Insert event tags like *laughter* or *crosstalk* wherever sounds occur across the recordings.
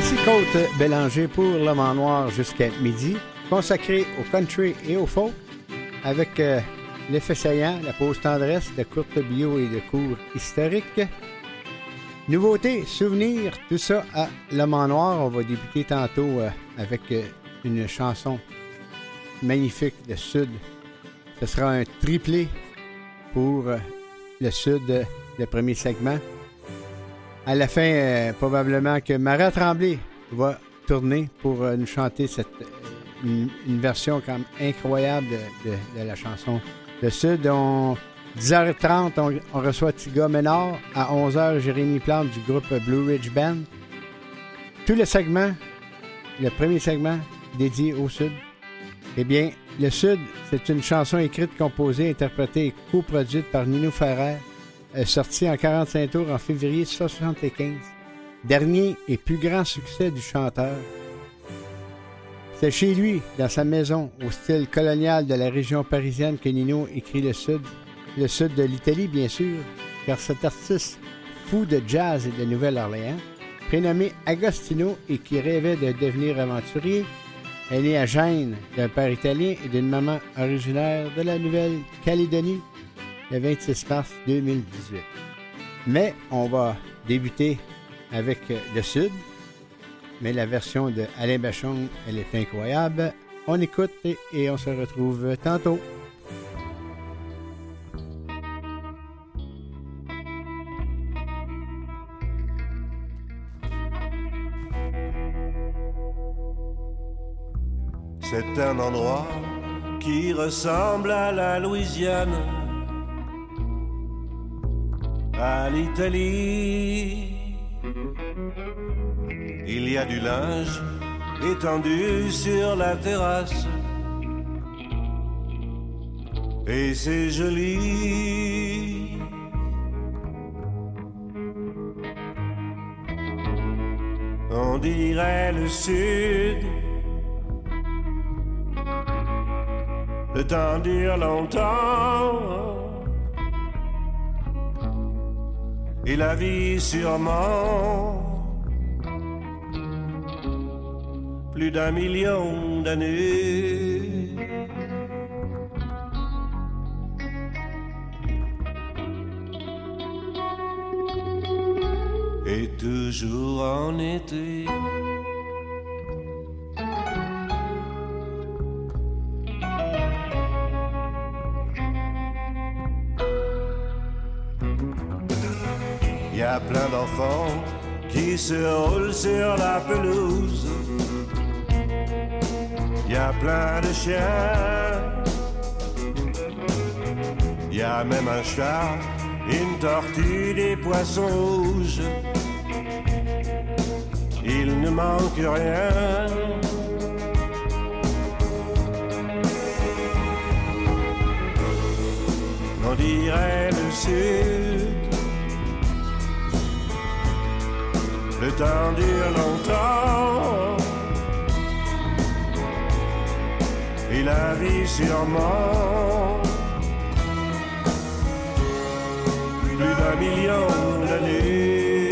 Ici Côte Bélanger pour Le Mans Noir jusqu'à midi, consacré au country et au folk, avec euh, l'effet saillant, la pause tendresse, de courtes bio et de cours historiques. Nouveautés, souvenirs, tout ça à Le Mans Noir. On va débuter tantôt euh, avec euh, une chanson magnifique de Sud. Ce sera un triplé pour le Sud, le premier segment. À la fin, euh, probablement que Maria Tremblay va tourner pour euh, nous chanter cette, une, version incroyable de, la chanson Le Sud. On, 10h30, on, reçoit Tiga Ménard. À 11h, Jérémy Plante du groupe Blue Ridge Band. Tout le segment, le premier segment dédié au Sud. Eh bien, Le Sud, c'est une chanson écrite, composée, interprétée et coproduite par Nino Ferrer sorti en 45 tours en février 1975. Dernier et plus grand succès du chanteur. C'est chez lui, dans sa maison, au style colonial de la région parisienne, que Nino écrit le sud. Le sud de l'Italie, bien sûr, car cet artiste fou de jazz et de Nouvelle-Orléans, prénommé Agostino et qui rêvait de devenir aventurier, est né à Gênes d'un père italien et d'une maman originaire de la Nouvelle-Calédonie le 26 mars 2018. Mais on va débuter avec le Sud. Mais la version de Alain Bachon, elle est incroyable. On écoute et on se retrouve tantôt. C'est un endroit qui ressemble à la Louisiane à l'Italie. Il y a du linge étendu sur la terrasse. Et c'est joli. On dirait le sud. Le temps dure longtemps. Et la vie sûrement plus d'un million d'années. Et toujours en été. A plein d'enfants qui se roulent sur la pelouse. Y a plein de chiens. Y a même un chat, une tortue, des poissons rouges. Il ne manque rien. On dirait le sud dure longtemps. Et la vie sûrement plus d'un million d'années.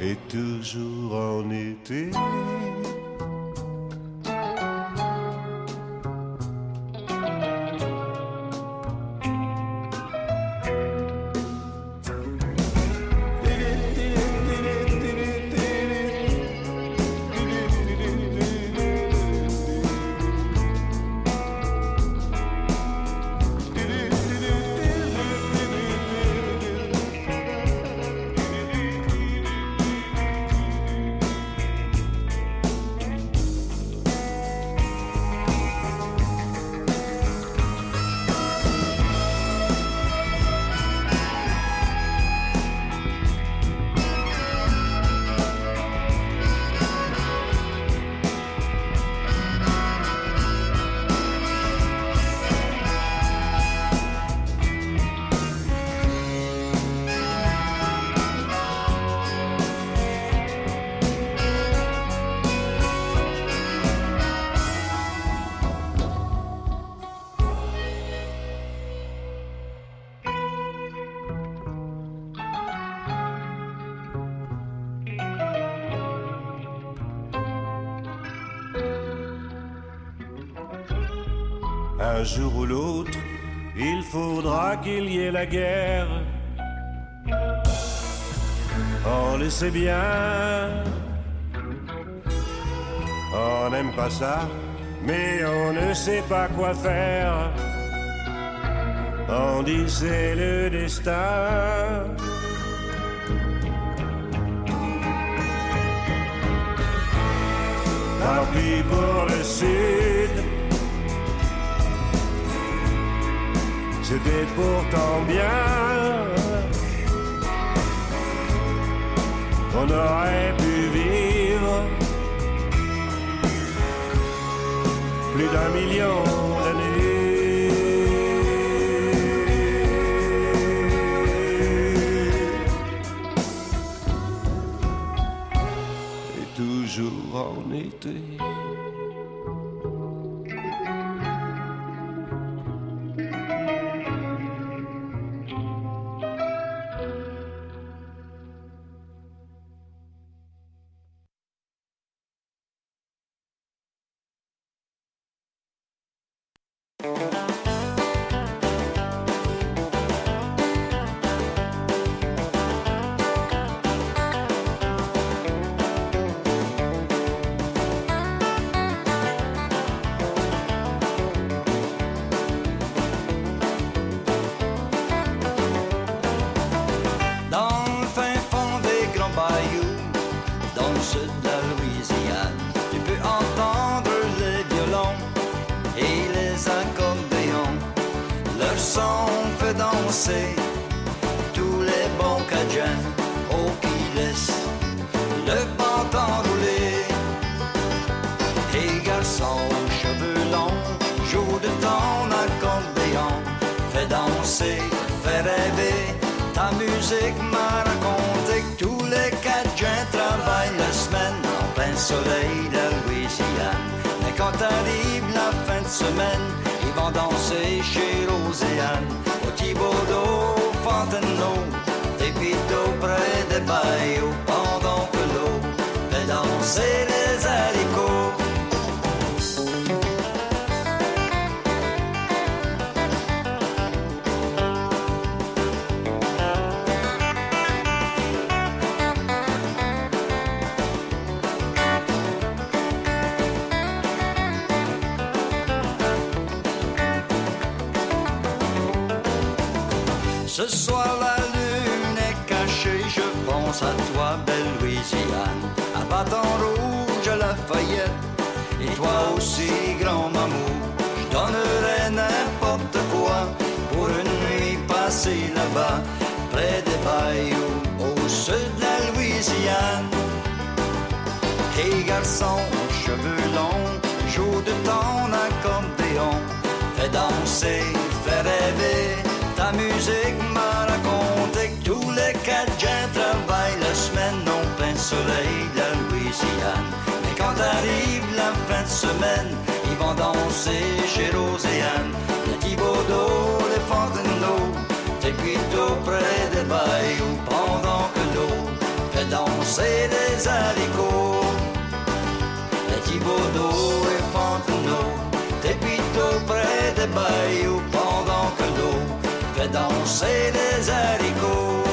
Et toujours en été. La guerre. On le sait bien, on n'aime pas ça, mais on ne sait pas quoi faire. On dit c'est le destin. Tant pour le sud. C'était pourtant bien. On aurait pu vivre plus d'un million d'années. Et toujours en été. Leur son fait danser tous les bons cajuns oh, qui laissent le vent enrouler. Et garçon aux cheveux longs, joue de ton accordéon, fais danser, fais rêver. Ta musique m'a raconté que tous les Cajuns travaillent la semaine en plein soleil de Louisiane. Mais quand arrive la fin de semaine, danser chez Roséane, au Thibaudot, Fontainebleau, des pitots près des bayous, pendant que l'eau fait danser les Ce soir la lune est cachée, je pense à toi, belle Louisiane. À bâton rouge à la et toi aussi, grand mamour. Je donnerais n'importe quoi pour une nuit passée là-bas, près des bayous, au sud de la Louisiane. Hey garçon, cheveux longs, joue de ton accordéon, fais danser, fais rêver. Ta soleil de la Louisiane. Mais quand arrive la fin de semaine, ils vont danser chez Roséane. Les Thibaudot, les Fontainebleau, t'es plutôt près des bayous pendant que l'eau fait danser les haricots. Les Thibaudot et Fontainebleau, t'es plutôt près des bayous pendant que l'eau fait danser les haricots.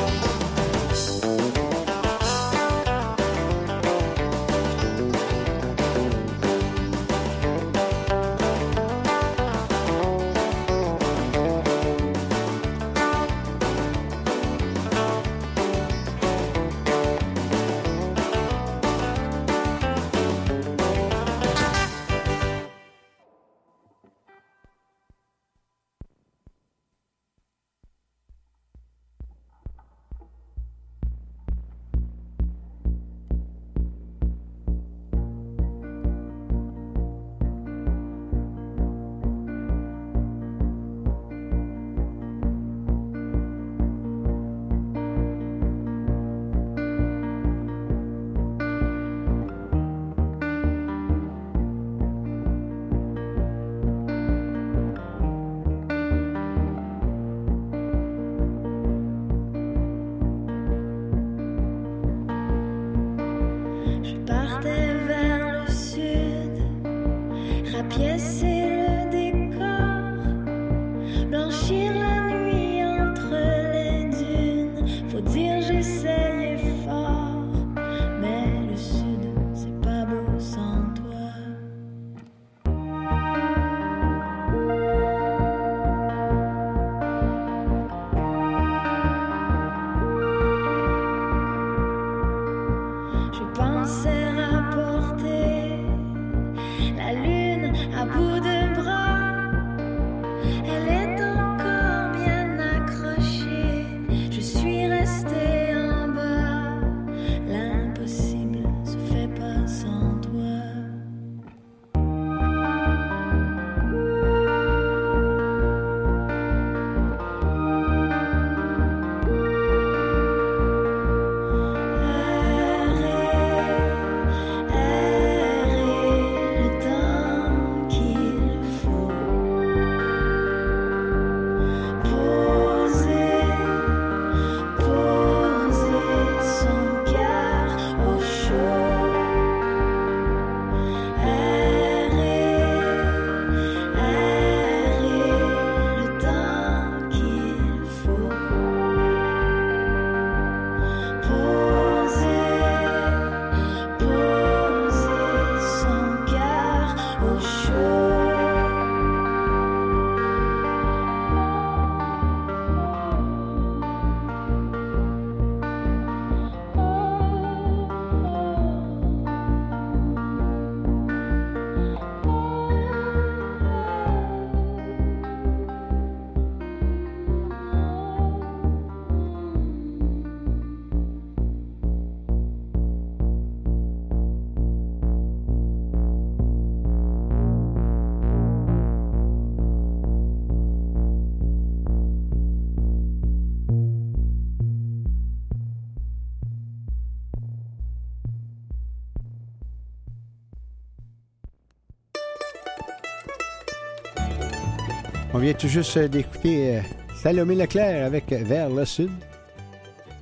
Vient tout juste d'écouter euh, Salomé Leclerc avec Vers le Sud.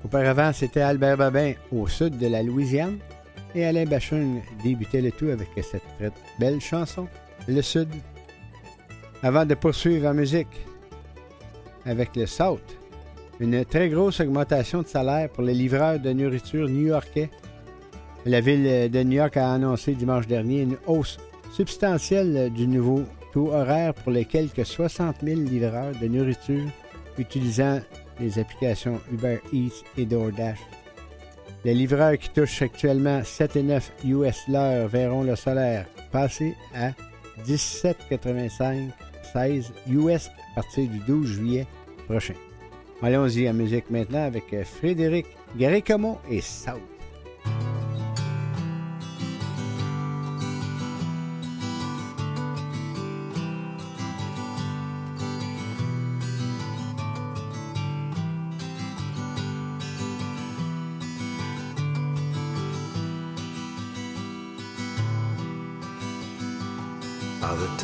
Auparavant, c'était Albert Babin au sud de la Louisiane. Et Alain Bachun débutait le tout avec cette très belle chanson, Le Sud. Avant de poursuivre en musique avec le South, une très grosse augmentation de salaire pour les livreurs de nourriture new-yorkais. La ville de New York a annoncé dimanche dernier une hausse substantielle du nouveau horaire pour les quelques 60 000 livreurs de nourriture utilisant les applications Uber Eats et DoorDash. Les livreurs qui touchent actuellement 7 et 9 US l'heure verront le salaire passer à 17,85 16 US à partir du 12 juillet prochain. Allons-y à musique maintenant avec Frédéric Garicamo et South.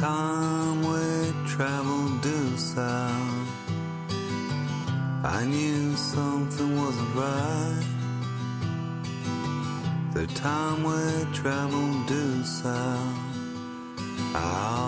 Time we traveled due south, I knew something wasn't right. The time we traveled due south, I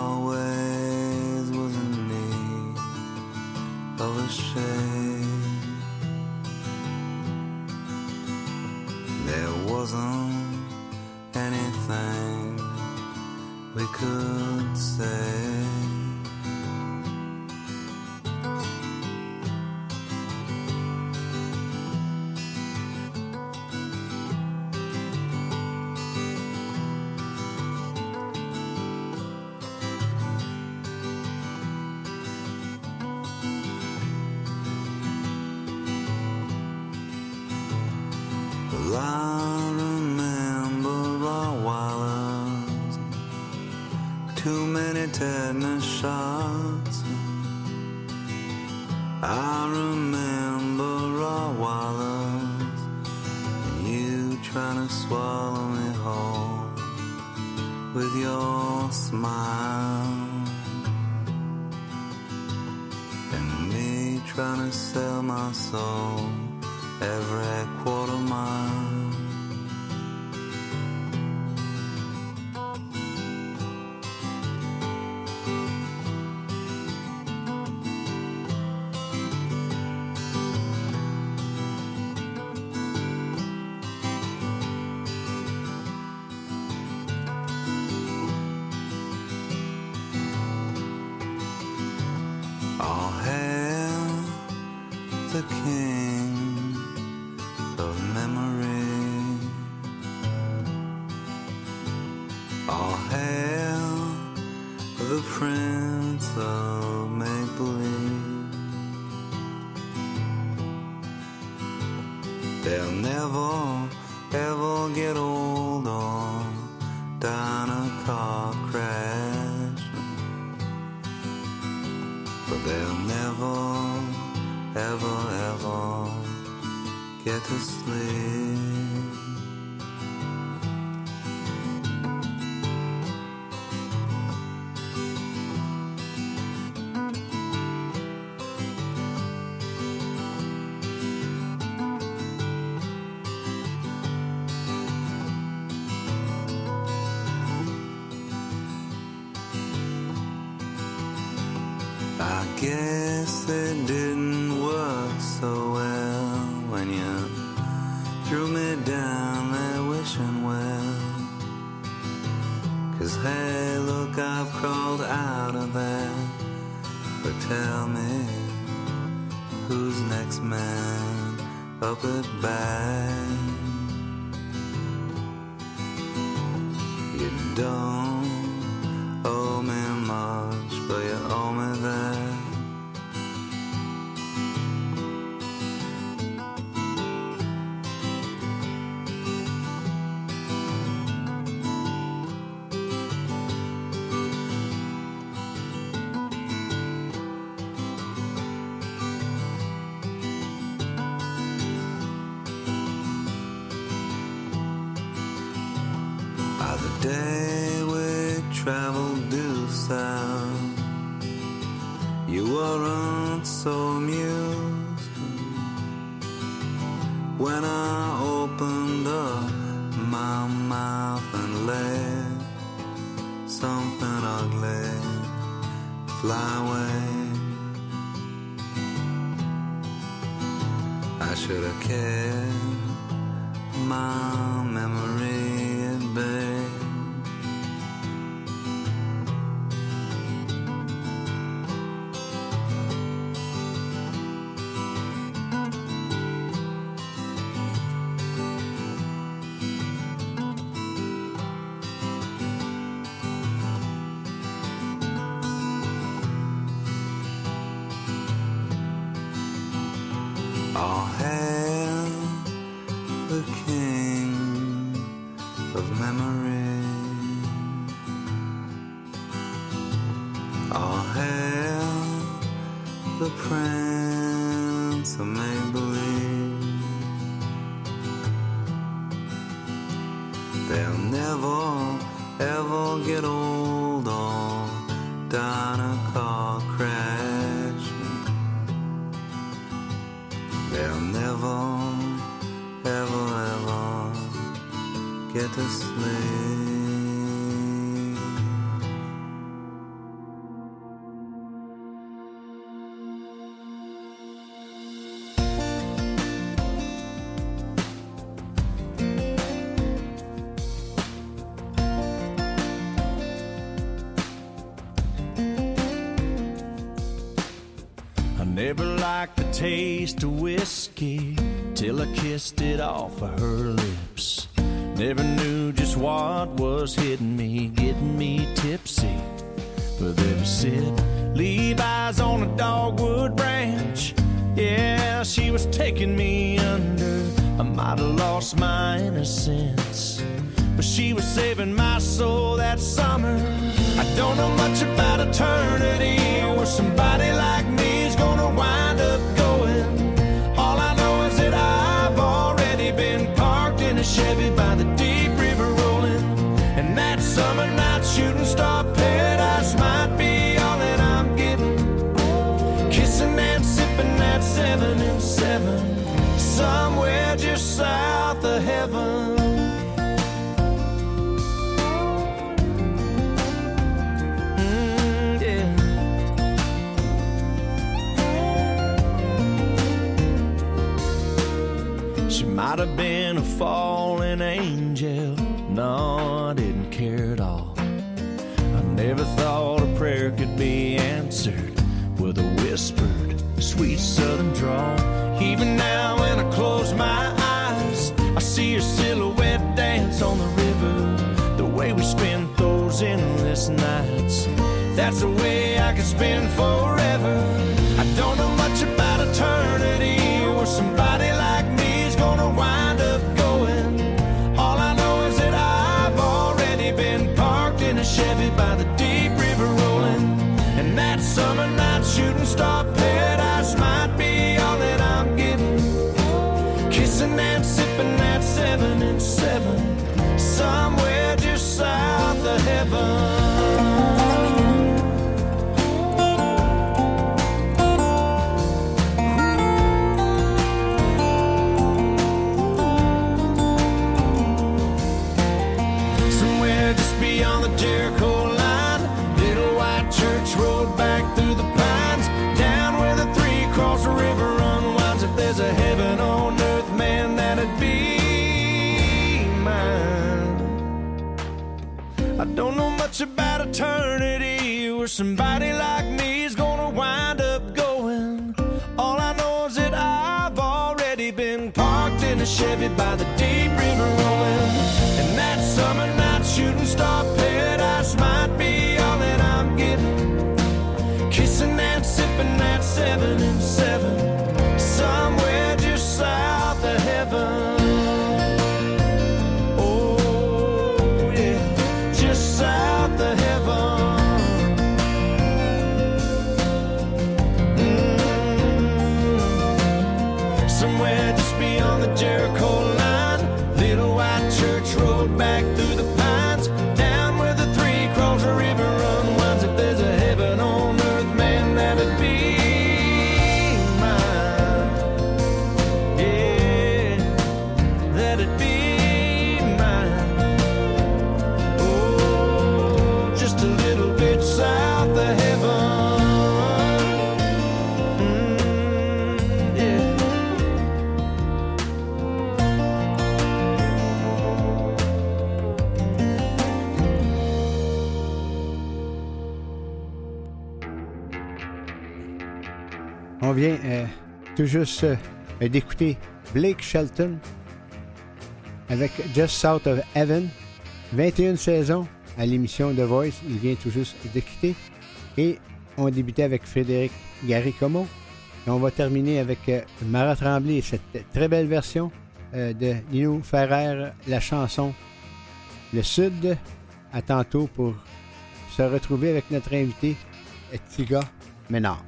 nothing to sound. You weren't so amused when I opened up my mouth and let something ugly fly away. I should have kept my taste of whiskey till I kissed it off of her lips. Never knew just what was hitting me, getting me tipsy. But there was Sid, Levi's on a dogwood branch. Yeah, she was taking me under. I might have lost my innocence, but she was saving my soul that summer. I don't know much about eternity or somebody. deep river rolling, and that summer night shooting star paradise might On vient euh, tout juste euh, d'écouter Blake Shelton avec Just South of Heaven. 21 saisons à l'émission The Voice. Il vient tout juste de quitter. Et on débutait avec Frédéric Gary-Comont. Et on va terminer avec euh, Mara Tremblay, cette très belle version de Nino Ferrer, la chanson Le Sud. À tantôt pour se retrouver avec notre invité, Tiga Ménard.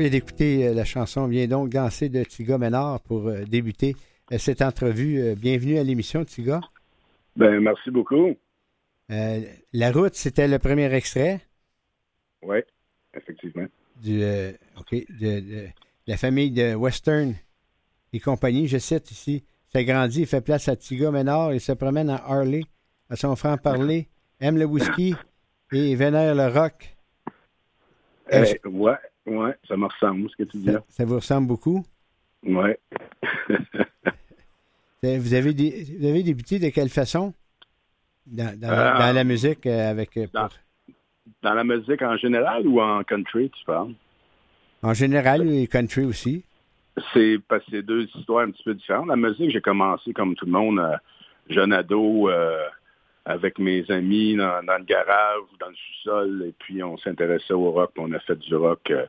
Vient d'écouter euh, la chanson Viens donc danser de Tiga Ménard pour euh, débuter euh, cette entrevue. Bienvenue à l'émission, Tiga. Ben, merci beaucoup. Euh, la route, c'était le premier extrait? Oui, effectivement. du, euh, OK, de, de la famille de Western et compagnie. Je cite ici Ça grandit, il fait place à Tiga Ménard et se promène à Harley, à son franc-parler, aime le whisky et vénère le rock. Euh, Eh, ouais, ouais, ça me ressemble, ce que tu dis Ça, là. ça vous ressemble beaucoup? Ouais. *laughs* Euh, Vous avez, vous avez débuté de quelle façon? Dans, dans la, Euh, dans la musique euh, avec dans- pour- Dans la musique en général ou en country, tu parles? en général et country aussi. C'est parce que c'est deux histoires un petit peu différentes. La musique, j'ai commencé comme tout le monde, jeune ado, euh, avec mes amis dans, dans le garage ou dans le sous-sol, et puis on s'intéressait au rock, on a fait du rock euh,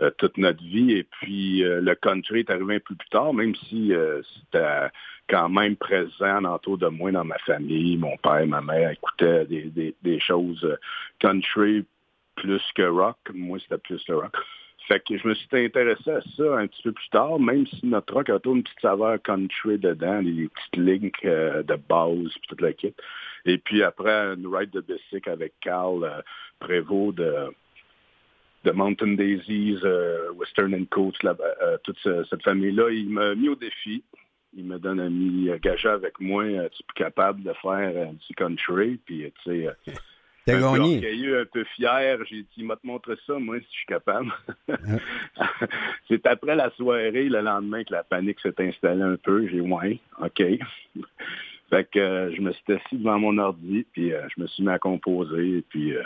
euh, toute notre vie. Et puis euh, le country est arrivé un peu plus tard, même si c'était quand même présent autour de moi dans ma famille. Mon père, ma mère écoutaient des, des, choses country plus que rock. Moi, c'était plus le rock. Fait que je me suis intéressé à ça un petit peu plus tard, même si notre rock a toujours une petite saveur country dedans, des petites lignes euh, de base, puis toute la kit. Et puis après, une ride de bicycle avec Carl euh, Prévost de, Mountain Daisies, euh, Western Coast, euh, toute ce- cette famille-là, il m'a mis au défi. Il me donne un mis gagé avec moi, tu es capable de faire du country, puis tu sais, T'as un peu gagné. orgueilleux, un peu fier. J'ai dit, il m'a te montré ça, moi, si je suis capable. *laughs* C'est après la soirée, le lendemain, que la panique s'est installée un peu. J'ai dit, ouais, OK. fait que euh, je me suis assis devant mon ordi, puis euh, je me suis mis à composer, et puis euh,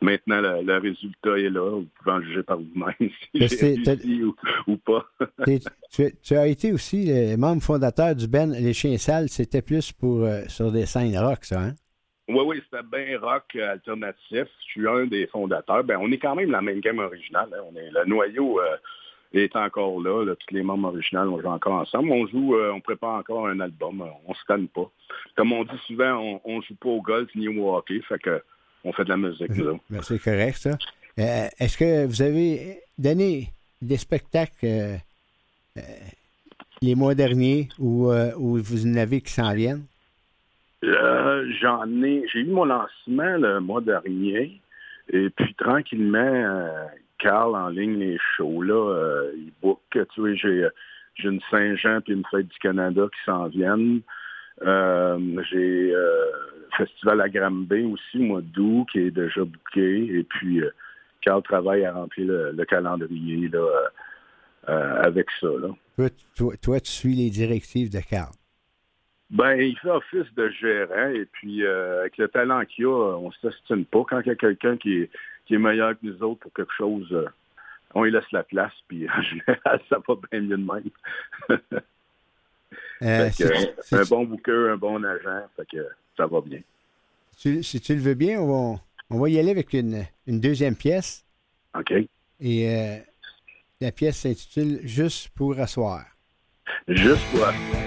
maintenant, le, le résultat est là. Vous pouvez en juger par vous-même *laughs* si j'ai ou, ou pas. *laughs* Tu, tu as été aussi membre fondateur du Ben Les Chiens Sales. C'était plus pour euh, sur des scènes rock, ça, hein? Oui, oui, c'était bien rock euh, alternatif. Je suis un des fondateurs. Ben, on est quand même la même gamme originale. hein. On est, le noyau euh, est encore là, là. Tous les membres originaux, on joue encore ensemble. On joue, euh, on prépare encore un album. On se tanne pas. Comme on dit souvent, on, on joue pas au golf ni au hockey. Fait que on fait de la musique. Ben, c'est correct, ça. Est-ce que vous avez donné des spectacles les mois derniers ou vous en avez qui s'en viennent? Euh, J'en ai, j'ai eu mon lancement le mois dernier, et puis tranquillement, euh, Carl en ligne les shows là, euh, il book. Tu j'ai j'ai une Saint-Jean puis une fête du Canada qui s'en viennent. J'ai euh, festival à Granby aussi, au mois d'août, qui est déjà booké. Et puis, euh, Carl travaille à remplir le, le calendrier là, avec ça. Là. Toi, toi, toi, tu suis les directives de Carl. Ben, il fait office de gérant et puis euh, avec le talent qu'il a, on ne s'estime pas. Quand il y a quelqu'un qui est, qui est meilleur que nous autres pour quelque chose, euh, on lui laisse la place, puis en *laughs* général, ça va bien mieux de même. Euh, que, un bon booker, un bon agent, fait que ça va bien. si tu le veux bien, on va, on va y aller avec une, une deuxième pièce. OK? Et euh, la pièce s'intitule Juste pour asseoir. Juste pour... Ouais.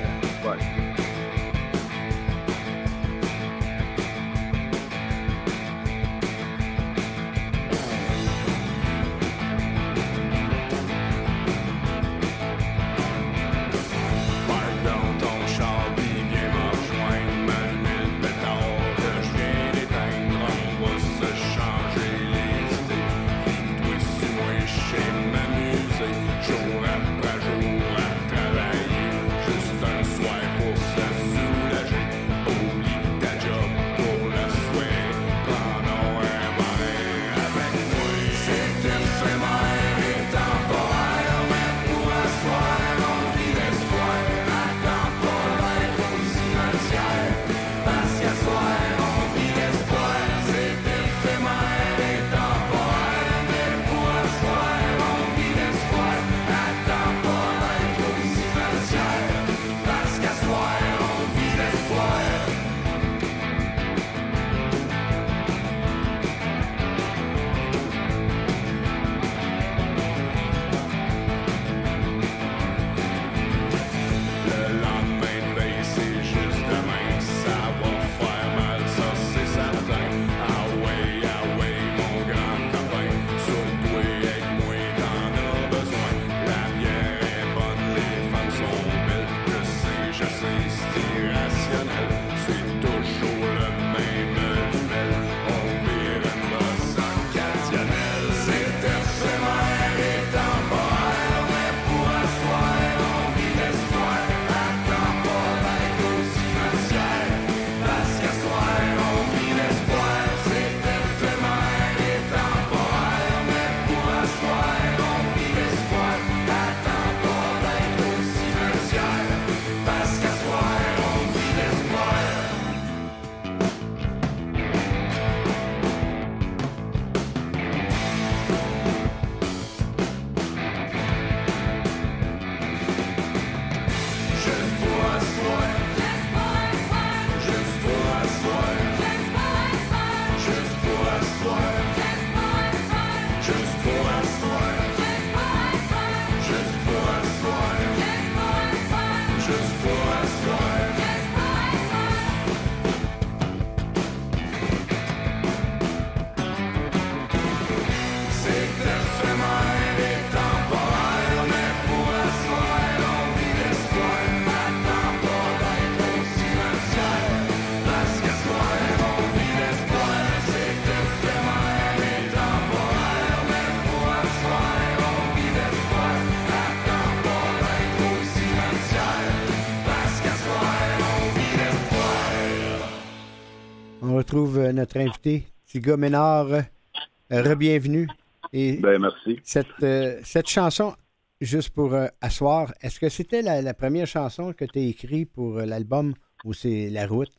Retrouve euh, notre invité, Tiga Ménard. Euh, Rebienvenue. Et Ben, merci. cette, euh, cette chanson, juste pour euh, asseoir, est-ce que c'était la, la première chanson que tu as écrite pour euh, l'album ou c'est La Route?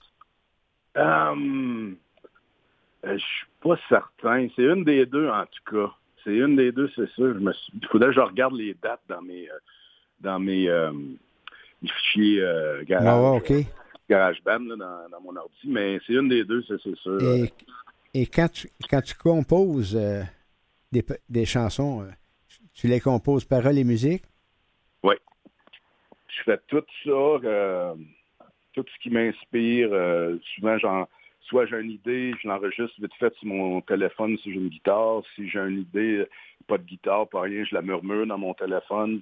Euh, je suis pas certain. C'est une des deux, en tout cas. C'est une des deux, c'est sûr. Je me suis- Il faudrait que je regarde les dates dans mes dans mes fichiers garage, Ah ouais, OK. GarageBand là, dans, dans mon ordi, mais c'est une des deux, c'est sûr. Et, et quand, tu, quand tu composes euh, des, des chansons, euh, tu les composes paroles et musique? je fais tout ça, euh, tout ce qui m'inspire. euh, souvent, j'en, soit j'ai une idée, je l'enregistre vite fait sur mon téléphone si j'ai une guitare. Si j'ai une idée, pas de guitare, pas rien, je la murmure dans mon téléphone.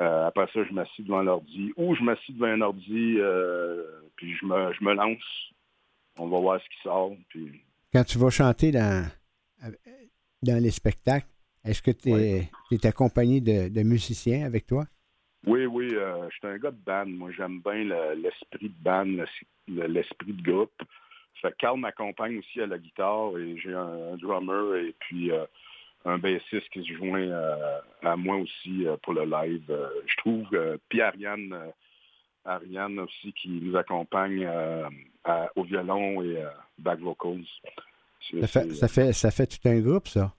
Euh, après ça, je m'assis devant l'ordi. Ou je m'assis devant un ordi, euh, puis je me, je me lance. On va voir ce qui sort. Puis Quand tu vas chanter dans, euh, dans les spectacles, est-ce que tu es, accompagné de, de musiciens avec toi? Oui, oui, euh, je suis un gars de band. Moi, j'aime bien le- l'esprit de band, le- le- l'esprit de groupe. Fait Carl m'accompagne aussi à la guitare et j'ai un, un drummer et puis euh, un bassiste qui se joint euh, à moi aussi euh, pour le live. Euh, je trouve, puis Ariane, Ariane aussi qui nous accompagne à- au violon et back vocals. Ça fait, ça, fait, ça fait tout un groupe, ça.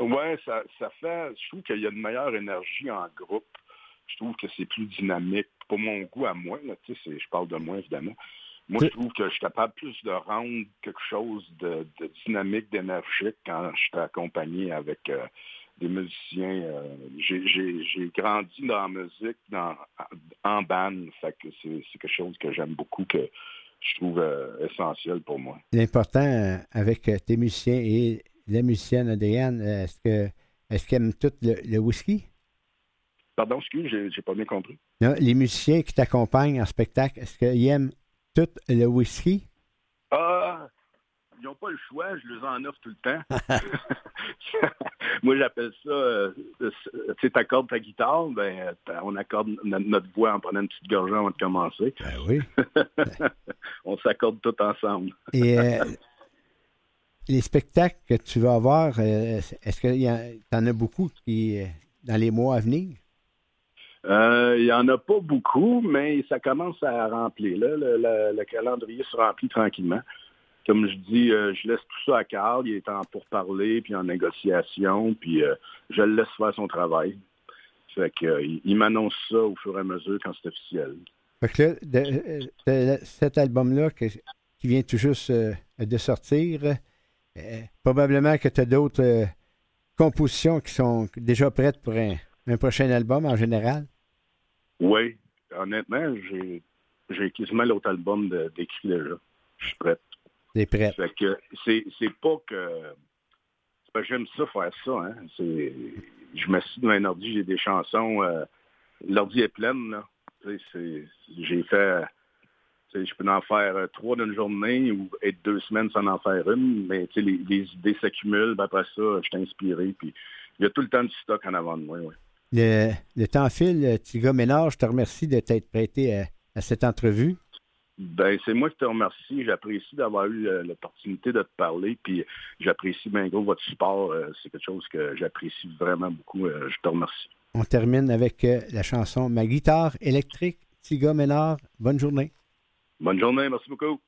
Ouais, ça, ça fait. Je trouve qu'il y a une meilleure énergie en groupe. Je trouve que c'est plus dynamique. Pour mon goût à moi, là, tu sais, c'est- je parle de moi évidemment. Moi, je trouve que je suis capable plus de rendre quelque chose de, de dynamique, d'énergique quand je suis accompagné avec euh, des musiciens. euh, j'ai- grandi dans la musique, dans, en band. Fait que c'est quelque chose que j'aime beaucoup, que je trouve euh, essentiel pour moi. L'important avec tes musiciens et la musicienne Adrienne, est-ce que est-ce qu'elle aime tout le, le whisky? Pardon, excuse, j'ai j'ai pas bien compris. Non, les musiciens qui t'accompagnent en spectacle, est-ce qu'ils aiment tout le whisky? Ah, ils n'ont pas le choix, je les en offre tout le temps. *laughs* Moi, j'appelle ça, euh, tu t'accordes ta guitare, ben, euh, on accorde no- notre voix en prenant une petite gorgée avant de commencer. Ben oui. *laughs* on s'accorde tout ensemble. Et euh, les spectacles que tu vas avoir, est-ce que tu en as beaucoup qui, dans les mois à venir? Euh, Il n'y en a pas beaucoup, mais ça commence à remplir. Là. Le, le- le calendrier se remplit tranquillement. Comme je dis, euh, je laisse tout ça à Carl. Il est en pourparler, puis en négociation, puis euh, je le laisse faire son travail. Fait que, euh, il, m'annonce ça au fur et à mesure quand c'est officiel. Fait que là, cet album-là qui vient tout juste de sortir, probablement que tu as d'autres compositions qui sont déjà prêtes pour un prochain album en général. Oui, honnêtement, j'ai j'ai quasiment l'autre album de- d'écrit déjà. Je suis prêt. Prêtes. Fait que c'est c'est pas que. c'est parce que J'aime ça faire ça. Hein. C'est- Je m'assis devant un ordi, j'ai des chansons. euh, L'ordi est plein, là. C'est- J'ai fait. Je peux en faire euh, trois d'une journée ou être deux semaines sans en faire une, mais les, les idées s'accumulent. Après ça, je suis inspiré. Puis il y a tout le temps du stock en avant de moi. ouais. Le, le temps file, Tiga Ménard, je te remercie de t'être prêté à, à cette entrevue. Ben, c'est moi qui te remercie. J'apprécie d'avoir eu euh, l'opportunité de te parler. Puis j'apprécie bien gros votre support. Euh, c'est quelque chose que j'apprécie vraiment beaucoup. Euh, je te remercie. On termine avec la chanson Ma guitare électrique, Tiga Ménard. Bonne journée. Bonne journée. Merci beaucoup.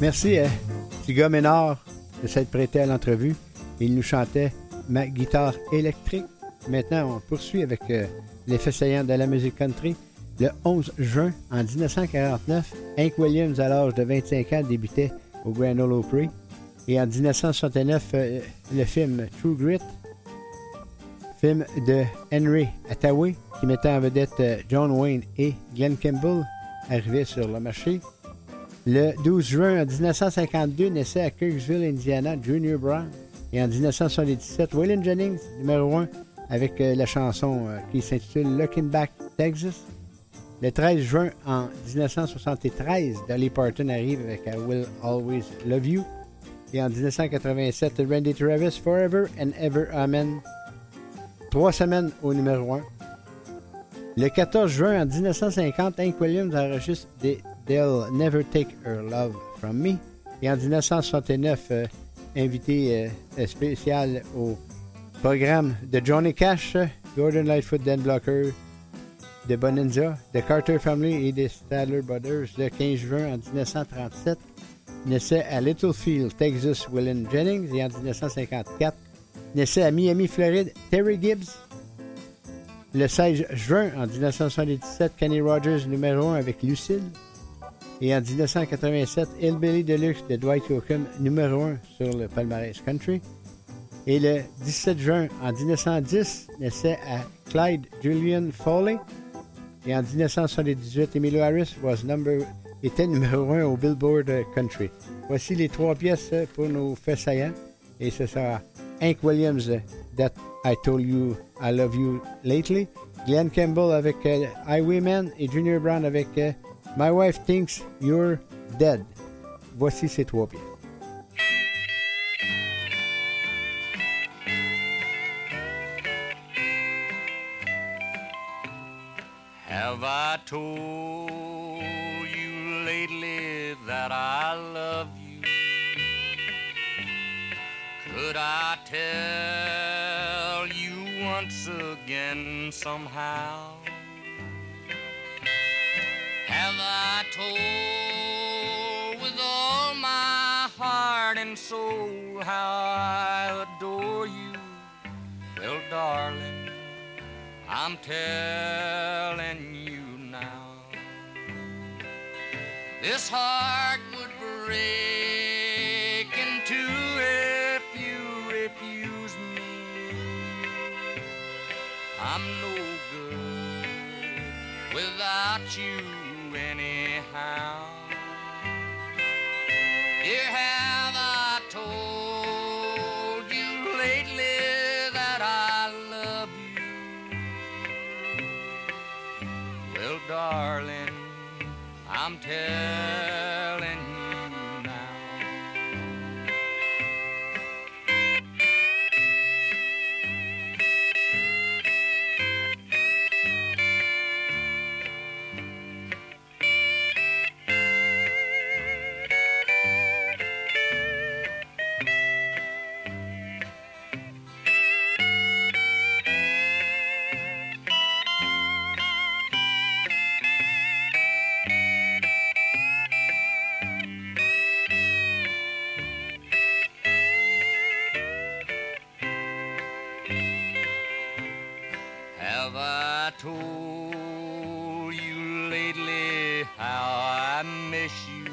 Merci à Tiga Ménard de s'être prêté à l'entrevue. Il nous chantait ma guitare électrique. Maintenant, on poursuit avec euh, l'effet saillant de la musique country. Le 11 juin en 1949, Hank Williams, à l'âge de 25 ans, débutait au Grand Ole Opry. Et en 1969, euh, le film True Grit, film de Henry Hathaway, qui mettait en vedette euh, John Wayne et Glenn Campbell, arrivait sur le marché. Le 12 juin 1952 naissait à Kirksville, Indiana, Junior Brown. Et en 1977, Waylon Jennings, numéro 1, avec euh, la chanson euh, qui s'intitule Looking Back, Texas. Le 13 juin en 1973, Dolly Parton arrive avec I Will Always Love You. Et en 1987, Randy Travis, Forever and Ever Amen. Trois semaines au numéro 1. Le 14 juin en 1950, Hank Williams enregistre des Never Take Her Love From Me. Et en 1969, euh, invité euh, spécial au programme de Johnny Cash, Gordon Lightfoot, Dan Blocker, de Bonanza, de Carter Family et des Stadler Brothers le 15 juin en 1937. Naissait à Littlefield, Texas, William Jennings et en 1954 naissait à Miami, Floride, Terry Gibbs. Le 16 juin en 1977, Kenny Rogers numéro 1 avec Lucille. Et en 1987, Hillbilly Deluxe de Dwight Yoakam, numéro 1 sur le palmarès country. Et le 17 juin en 1910, naissait à Clyde Julian Foley. Et en 1978, Emilio Harris was number, était numéro 1 au Billboard Country. Voici les trois pièces pour nos faits saillants. Et ce sera Hank Williams, That I Told You I Love You Lately. Glenn Campbell avec euh, Highwayman et Junior Brown avec euh, My Wife Thinks You're Dead. Voici ces trois pièces. Have I told you lately that I love you? Could I tell you once again somehow? Have I told with all my heart and soul how I adore you? Well, darling, I'm telling you now. This heart would break in two if you refuse me. I'm no good without you anyhow. Dear, have I told you lately that I love you? Well, darling, I'm telling I told you lately how I miss you?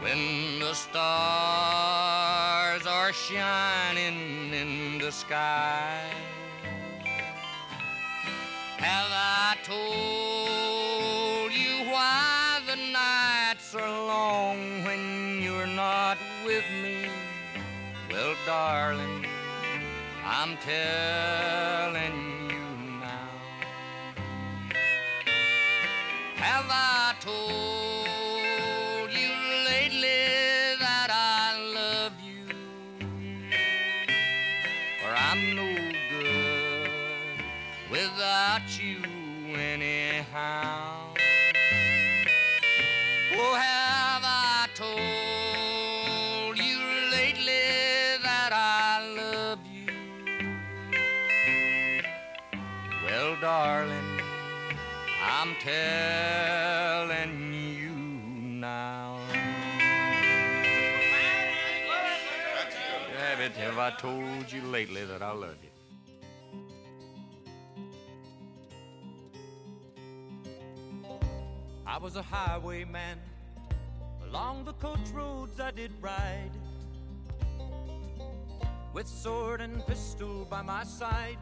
When the stars are shining in the sky. Have I told you why the nights are long when you're not with me? Well, darling, I'm telling you now. Have I told told you lately that I love you? I was a highwayman. Along the coach roads I did ride. With sword and pistol by my side.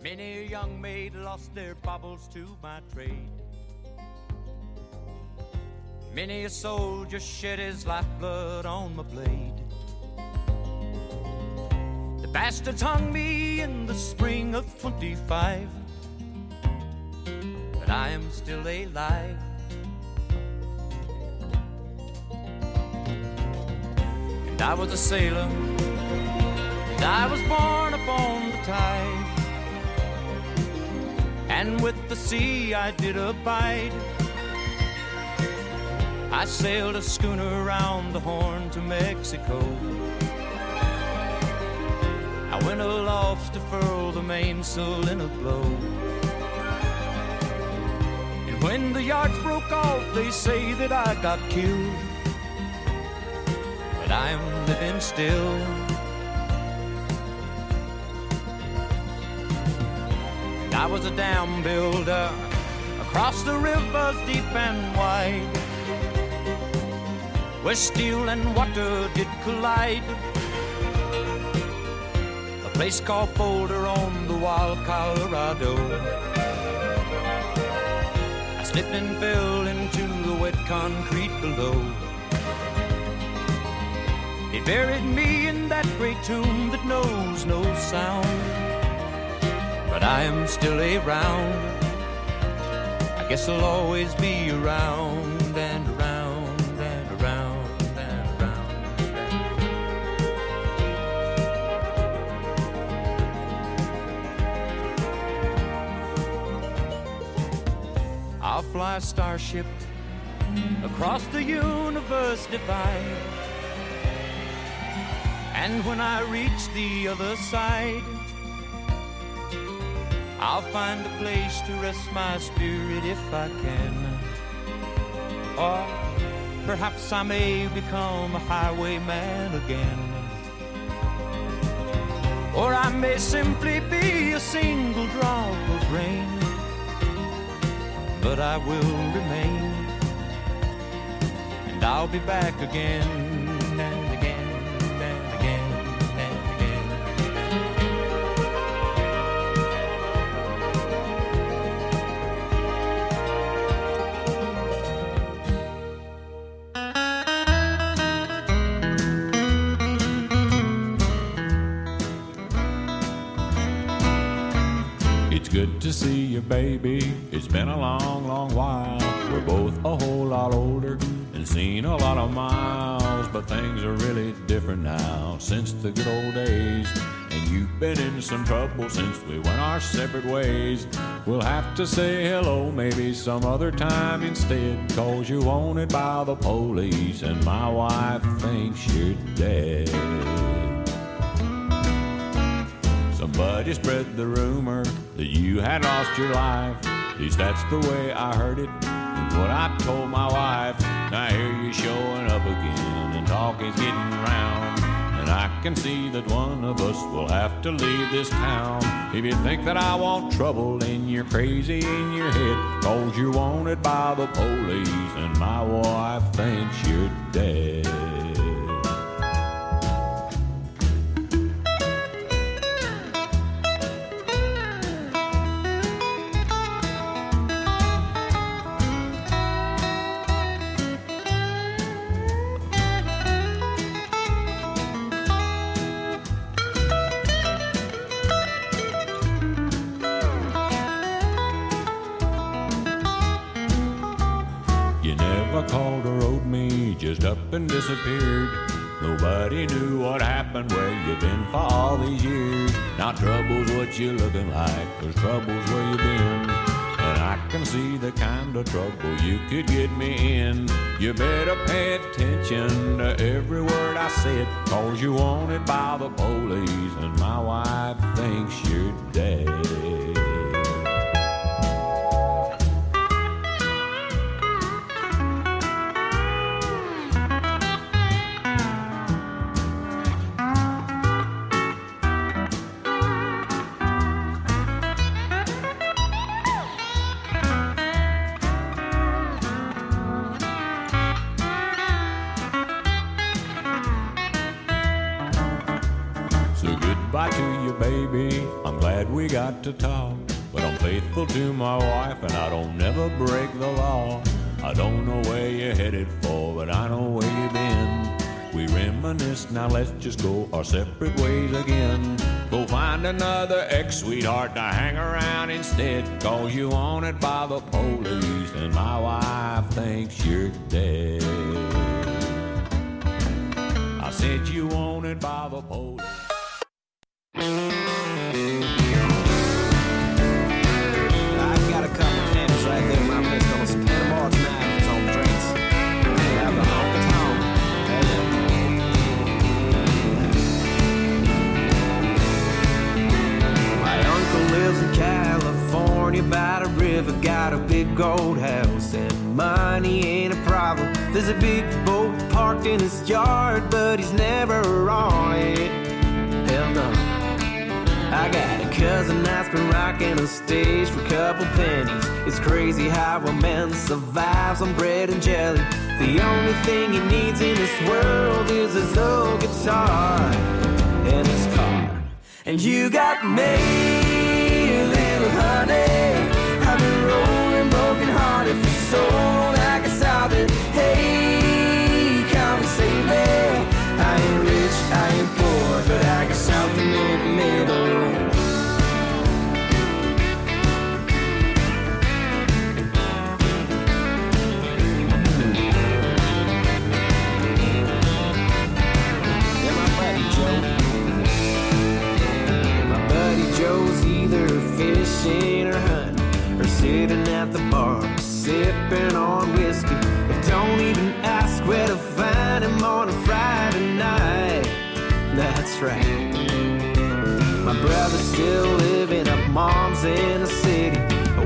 Many a young maid lost their baubles to my trade. Many a soldier shed his lifeblood on my blade. Bastards hung me in the spring of 25 but I am still alive. And I was a sailor, and I was born upon the tide. And with the sea I did abide. I sailed a schooner around the Horn to Mexico. Went aloft to furl the mainsail in a blow. And when the yards broke off, they say that I got killed. But I'm living still. And I was a dam builder across the rivers deep and wide, where steel and water did collide. Place called Boulder on the wild Colorado. I slipped and fell into the wet concrete below. It buried me in that great tomb that knows no sound. But I am still around. I guess I'll always be around A starship across the universe divide. And when I reach the other side, I'll find a place to rest my spirit if I can. Or perhaps I may become a highwayman again. Or I may simply be a single drop of rain. But I will remain. And I'll be back again see you, baby. It's been a long, long while. We're both a whole lot older and seen a lot of miles, but things are really different now since the good old days. And you've been in some trouble since we went our separate ways. We'll have to say hello maybe some other time instead, cause you're wanted by the police, and my wife thinks you're dead. Somebody spread the rumor that you had lost your life. At least that's the way I heard it. And what I told my wife. Now here you're showing up again, and talk is getting round. And I can see that one of us will have to leave this town. If you think that I want trouble, then you're crazy in your head. Cause you're wanted by the police, and my wife thinks you're dead. Up and disappeared. Nobody knew what happened, where you been for all these years. Now trouble's what you're looking like, cause trouble's where you been. And I can see the kind of trouble you could get me in. You better pay attention to every word I said, cause you're wanted by the police, and my wife thinks you're dead. Faithful to my wife and I don't never break the law. I don't know where you're headed for, but I know where you've been. We reminisce, now let's just go our separate ways again. Go find another ex sweetheart to hang around instead. Cause you wanted by the police, and my wife thinks you're dead. I said you wanted by the police. Parked in his yard, but he's never on it. Hell no. I got a cousin that's been rocking a stage for a couple pennies. It's crazy how a man survives on bread and jelly. The only thing he needs in this world is his old guitar and his car. And you got me, little honey I've been rolling hearted for so long sipping on whiskey. But don't even ask where to find him on a Friday night. That's right. My brother's still living up mom's in the city,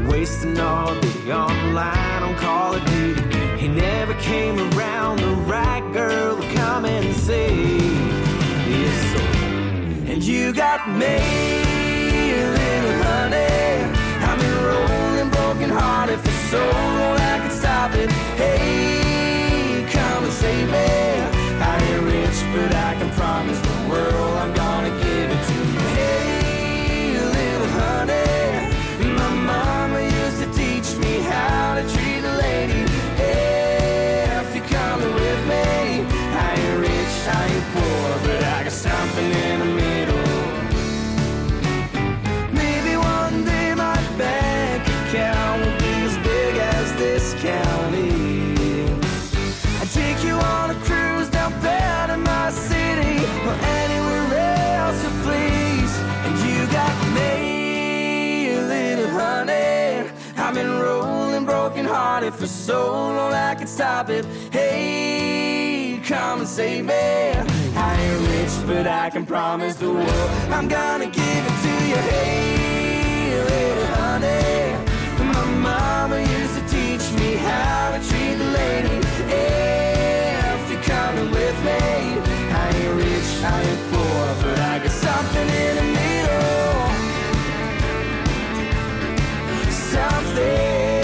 wasting all day online on Call of Duty. He never came around the right girl to come and see. Yes, so. And you got me, so I can stop it. Hey, come and save me. I ain't rich, but I can promise the world I'm hearted for so long I can stop it. Hey, come and save me. I ain't rich, but I can promise the world I'm gonna give it to you. Hey, little honey. My mama used to teach me how to treat the lady. If you're coming with me, I ain't rich, I ain't poor, but I got something in the middle. En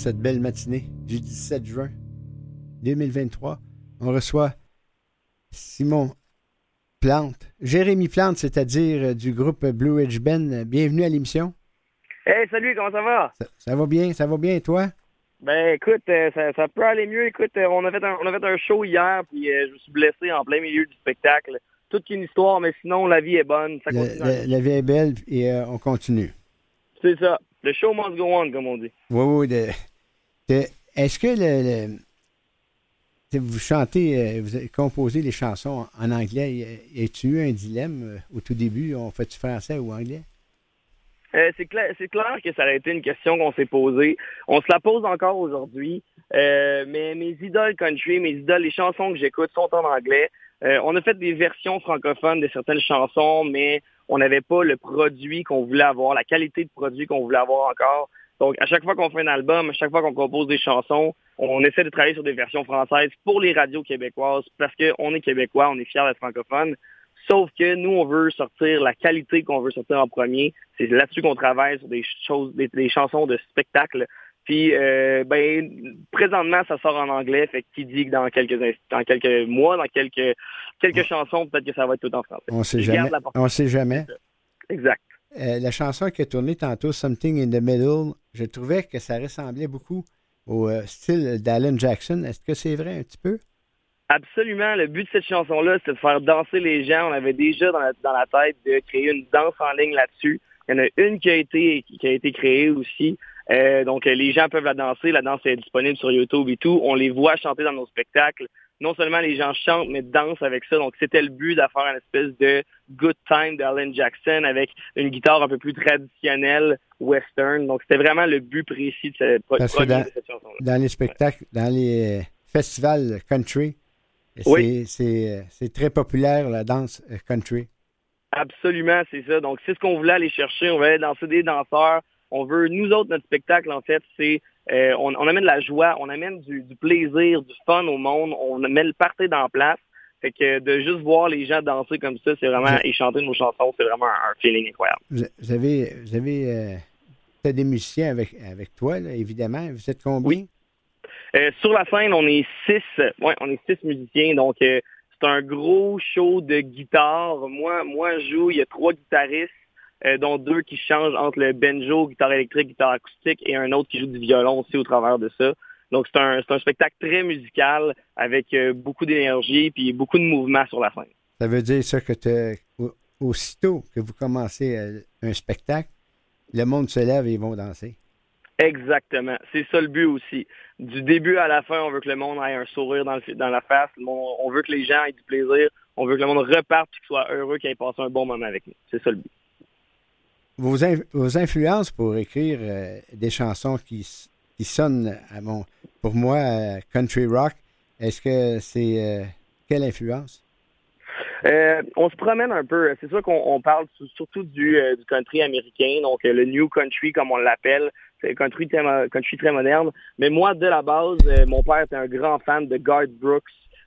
cette belle matinée du 17 juin 2023, on reçoit Simon Plante. Jérémy Plante, c'est-à-dire euh, du groupe Blue Ridge Ben. Bienvenue à l'émission. Hey, salut, comment ça va? Ça, ça va bien, ça va bien, et toi? Ben, écoute, euh, ça, ça peut aller mieux. Écoute, euh, on, a fait un, on a fait un show hier, puis euh, je me suis blessé en plein milieu du spectacle. Toute une histoire, mais sinon, la vie est bonne. Ça La, continue. la- la vie est belle et on continue. C'est ça. Le show must go on, comme on dit. Oui, oui. de- Est-ce que le, vous chantez, euh, vous composé les chansons en, anglais? As-tu eu un dilemme euh, au tout début? On fait-tu français ou anglais? Euh, c'est clair, que ça a été une question qu'on s'est posée. On se la pose encore aujourd'hui. Mais mes idoles country, mes idoles, les chansons que j'écoute sont en anglais. On a fait des versions francophones de certaines chansons, mais on n'avait pas le produit qu'on voulait avoir, la qualité de produit qu'on voulait avoir encore. Donc, à chaque fois qu'on fait un album, à chaque fois qu'on compose des chansons, on essaie de travailler sur des versions françaises pour les radios québécoises parce qu'on est québécois, on est fiers d'être francophone. Sauf que nous, on veut sortir la qualité qu'on veut sortir en premier. C'est là-dessus qu'on travaille sur des choses, des, des chansons de spectacle. Puis, euh, ben, présentement, ça sort en anglais. Fait qui dit que dans quelques, inst- dans quelques mois, dans quelques, quelques chansons, peut-être que ça va être tout en français. On sait Je jamais. On sait jamais. Exact. Euh, la chanson qui a tourné tantôt, Something in the Middle, je trouvais que ça ressemblait beaucoup au euh, style d'Alan Jackson. Est-ce que c'est vrai un petit peu? Absolument. Le but de cette chanson-là, c'était de faire danser les gens. On avait déjà dans la, tête de créer une danse en ligne là-dessus. Il y en a une qui a été, créée aussi. Euh, donc, les gens peuvent la danser. La danse est disponible sur YouTube et tout. On les voit chanter dans nos spectacles. Non seulement les gens chantent, mais dansent avec ça. Donc, c'était le but de faire une espèce de good time d'Alan Jackson avec une guitare un peu plus traditionnelle, western. Donc, c'était vraiment le but précis de cette, Parce que dans, de cette chanson-là. dans les spectacles, dans les euh, festivals country, c'est- Oui. c'est euh, c'est très populaire la danse euh, country. Absolument, c'est ça. Donc, c'est ce qu'on voulait aller chercher. On voulait aller danser des danseurs. On veut, nous autres, notre spectacle, en fait, c'est euh, on, on amène de la joie, on amène du, du plaisir, du fun au monde, on met le party dans la place. Fait que de juste voir les gens danser comme ça, c'est vraiment, et chanter nos chansons, c'est vraiment un, un feeling incroyable. Vous, avez, vous avez euh, des musiciens avec, avec toi, là, évidemment. Vous êtes combien? Euh, sur la scène, on est six, ouais, on est six musiciens, donc euh, c'est un gros show de guitare. Moi, moi, je joue, il y a trois guitaristes, euh, dont deux qui changent entre le banjo, guitare électrique, guitare acoustique, et un autre qui joue du violon aussi au travers de ça. Donc c'est un, c'est un spectacle très musical avec euh, beaucoup d'énergie puis beaucoup de mouvement sur la scène. Ça veut dire ça que aussitôt que vous commencez euh, un spectacle, le monde se lève et ils vont danser. Exactement. C'est ça le but aussi. Du début à la fin, on veut que le monde ait un sourire dans, le, dans la face. On, on veut que les gens aient du plaisir. On veut que le monde reparte et qu'il soit heureux, qu'il ait passé un bon moment avec nous. C'est ça le but. Vos, vos influences pour écrire euh, des chansons qui, qui sonnent, à mon, pour moi, euh, country rock, est-ce que c'est... euh, quelle influence? On se promène un peu. C'est sûr qu'on on parle surtout du, country américain, donc le new country comme on l'appelle. C'est country country très moderne. Mais moi, de la base, mon père était un grand fan de Garth Brooks.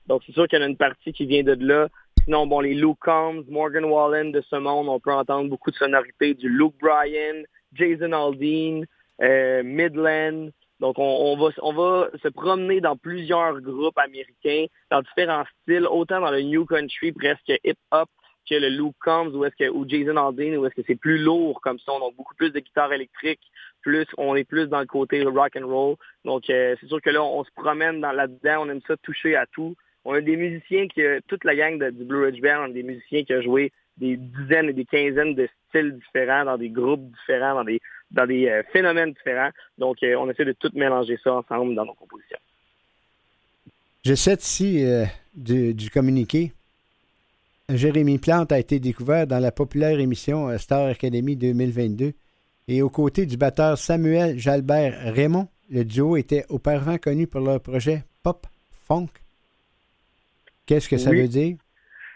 Donc c'est sûr qu'il y en a une partie qui vient de là. Sinon, bon, les Luke Combs, Morgan Wallen de ce monde, on peut entendre beaucoup de sonorités du Luke Bryan, Jason Aldean, euh, Midland. Donc, on, on va, on va se promener dans plusieurs groupes américains, dans différents styles, autant dans le New Country, presque hip-hop, que le Luke Combs, ou est-ce que, ou Jason Aldean, ou est-ce que c'est plus lourd comme son, donc beaucoup plus de guitare électrique, plus, on est plus dans le côté rock and roll. Donc, euh, c'est sûr que là, on se promène dans là-dedans, on aime ça toucher à tout. On a des musiciens qui, toute la gang du Blue Ridge Band, on a des musiciens qui ont joué des dizaines et des quinzaines de styles différents, dans des groupes différents, dans des, euh, phénomènes différents. Donc, euh, on essaie de tout mélanger ça ensemble dans nos compositions. Je cite ici euh, du, du communiqué. Jérémy Plante a été découvert dans la populaire émission euh, Star Academy 2022 et aux côtés du batteur Samuel Jalbert Raymond, le duo était auparavant connu pour leur projet Pop Funk. Qu'est-ce que ça Oui. veut dire?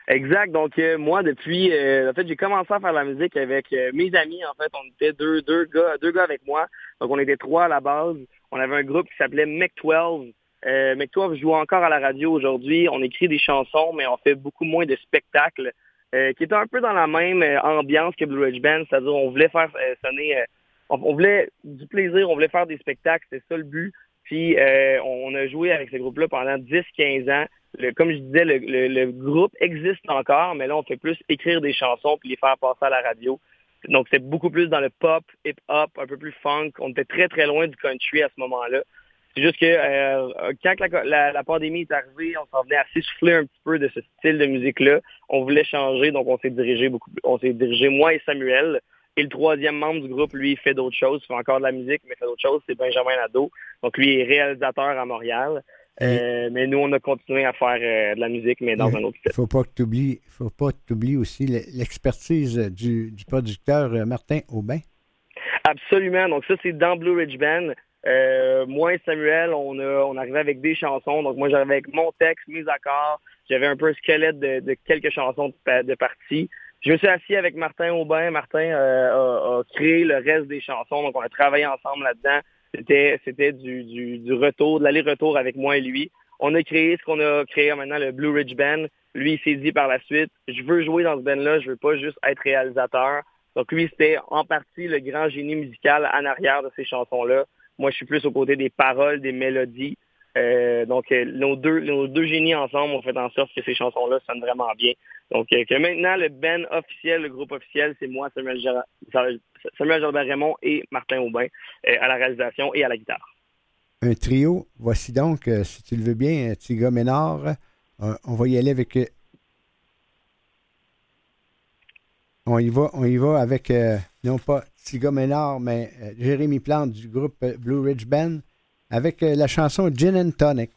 Exact. Donc euh, moi, depuis, euh, en fait, j'ai commencé à faire la musique avec euh, mes amis. En fait, on était deux, deux gars, deux gars avec moi. Donc on était trois à la base. On avait un groupe qui s'appelait Mec 12. Euh, Mec 12 joue encore à la radio aujourd'hui. On écrit des chansons, mais on fait beaucoup moins de spectacles. qui est un peu dans la même ambiance que Blue Ridge Band, c'est-à-dire on voulait faire sonner, on, on voulait du plaisir, on voulait faire des spectacles, c'était ça le but. Euh, on a joué avec ce groupe-là pendant 10-15 ans. Le- comme je disais, le, groupe existe encore, mais là, on fait plus écrire des chansons puis les faire passer à la radio. Donc, c'est beaucoup plus dans le pop, hip-hop, un peu plus funk. On était très, très loin du country à ce moment-là. C'est juste que euh, quand la, la, pandémie est arrivée, on s'en venait à s'essouffler un petit peu de ce style de musique-là. On voulait changer, donc on s'est dirigé beaucoup. On s'est dirigé moi et Samuel. Et le troisième membre du groupe, lui, fait d'autres choses, il fait encore de la musique, mais fait d'autres choses, c'est Benjamin Nadeau. Donc lui est réalisateur à Montréal. Euh, mais nous, on a continué à faire euh, de la musique, mais dans un autre style. Faut pas que tu faut pas que tu oublies aussi l'expertise du, du, producteur euh, Martin Aubin. Absolument. Donc ça, c'est dans Blue Ridge Band. moi et Samuel, on, a, on arrivait avec des chansons. Donc moi, j'arrivais avec mon texte, mes accords. J'avais un peu un squelette de, quelques chansons de, de partie. Je me suis assis avec Martin Aubin. Martin a, a, créé le reste des chansons. Donc on a travaillé ensemble là-dedans. C'était, c'était du, du, retour, de l'aller-retour avec moi et lui. On a créé ce qu'on a créé maintenant, le Blue Ridge Band. Lui, il s'est dit par la suite, je veux jouer dans ce band-là, je veux pas juste être réalisateur. Donc lui, c'était en partie le grand génie musical en arrière de ces chansons-là. Moi, je suis plus aux côtés des paroles, des mélodies. Euh, donc, euh, nos, deux, nos deux génies ensemble ont fait en sorte que ces chansons-là sonnent vraiment bien. Donc, euh, maintenant, le band officiel, le groupe officiel, c'est moi, Samuel, Samuel Raymond et Martin Aubin à la réalisation et à la guitare. Un trio. Voici donc, si tu le veux bien, Tiga Ménard. on va y aller avec. on y va, on y va avec, non pas Tiga Ménard, mais Jérémy Plante du groupe Blue Ridge Band avec euh, la chanson Gin and Tonic.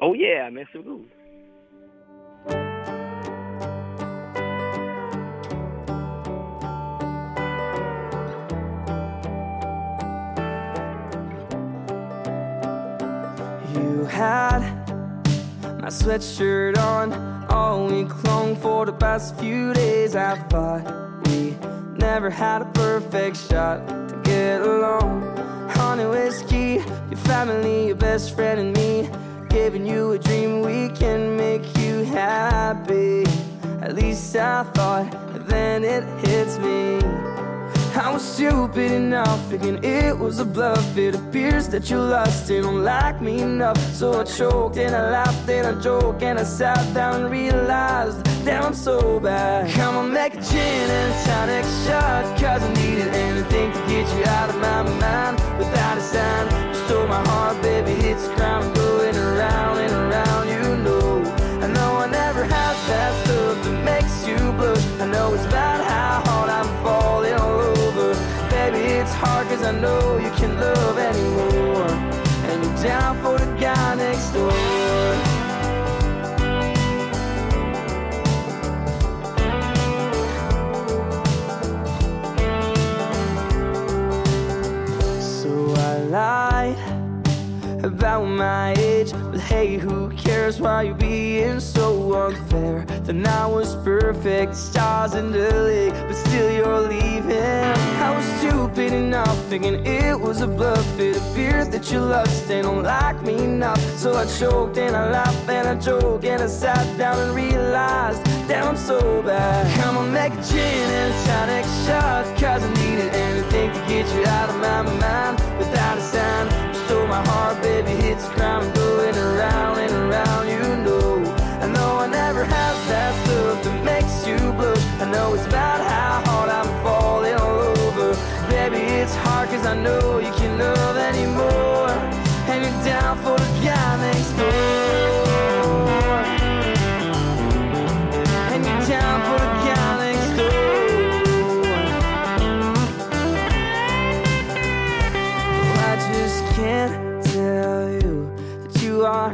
Oh yeah, merci beaucoup. You had my sweatshirt on all week long for the past few days. I thought we never had a perfect shot to get along. Whiskey, your family, your best friend, and me. Giving you a dream we can make you happy. At least I thought, then it hits me. I was stupid enough, thinking it was a bluff. It appears that you lost and don't like me enough. So I choked and I laughed and I joked and I sat down and realized that I'm so bad. Come on, make a gin and tonic shot, cause I needed anything to get you out of my mind. Without a sign, you stole my heart, baby, it's a crime going around love anymore. And you're down for the guy next door. So I lied about my age hey, who cares why you're being so unfair Then I was perfect, stars in the lake But still you're leaving I was stupid enough, thinking it was a bluff. It appears that you lust and don't like me enough. So I choked and I laughed and I joked and I sat down and realized that I'm so bad. Come on, make a gin and a tonic shot, cause I needed anything to get you out of my mind without a sign. Stole my heart, baby, hits a crime going around and around, you know. I know I never have that stuff that makes you blush. I know it's about how hard I'm falling all over. Baby, it's hard cause I know you can't love anymore. And you're down for the guy next door.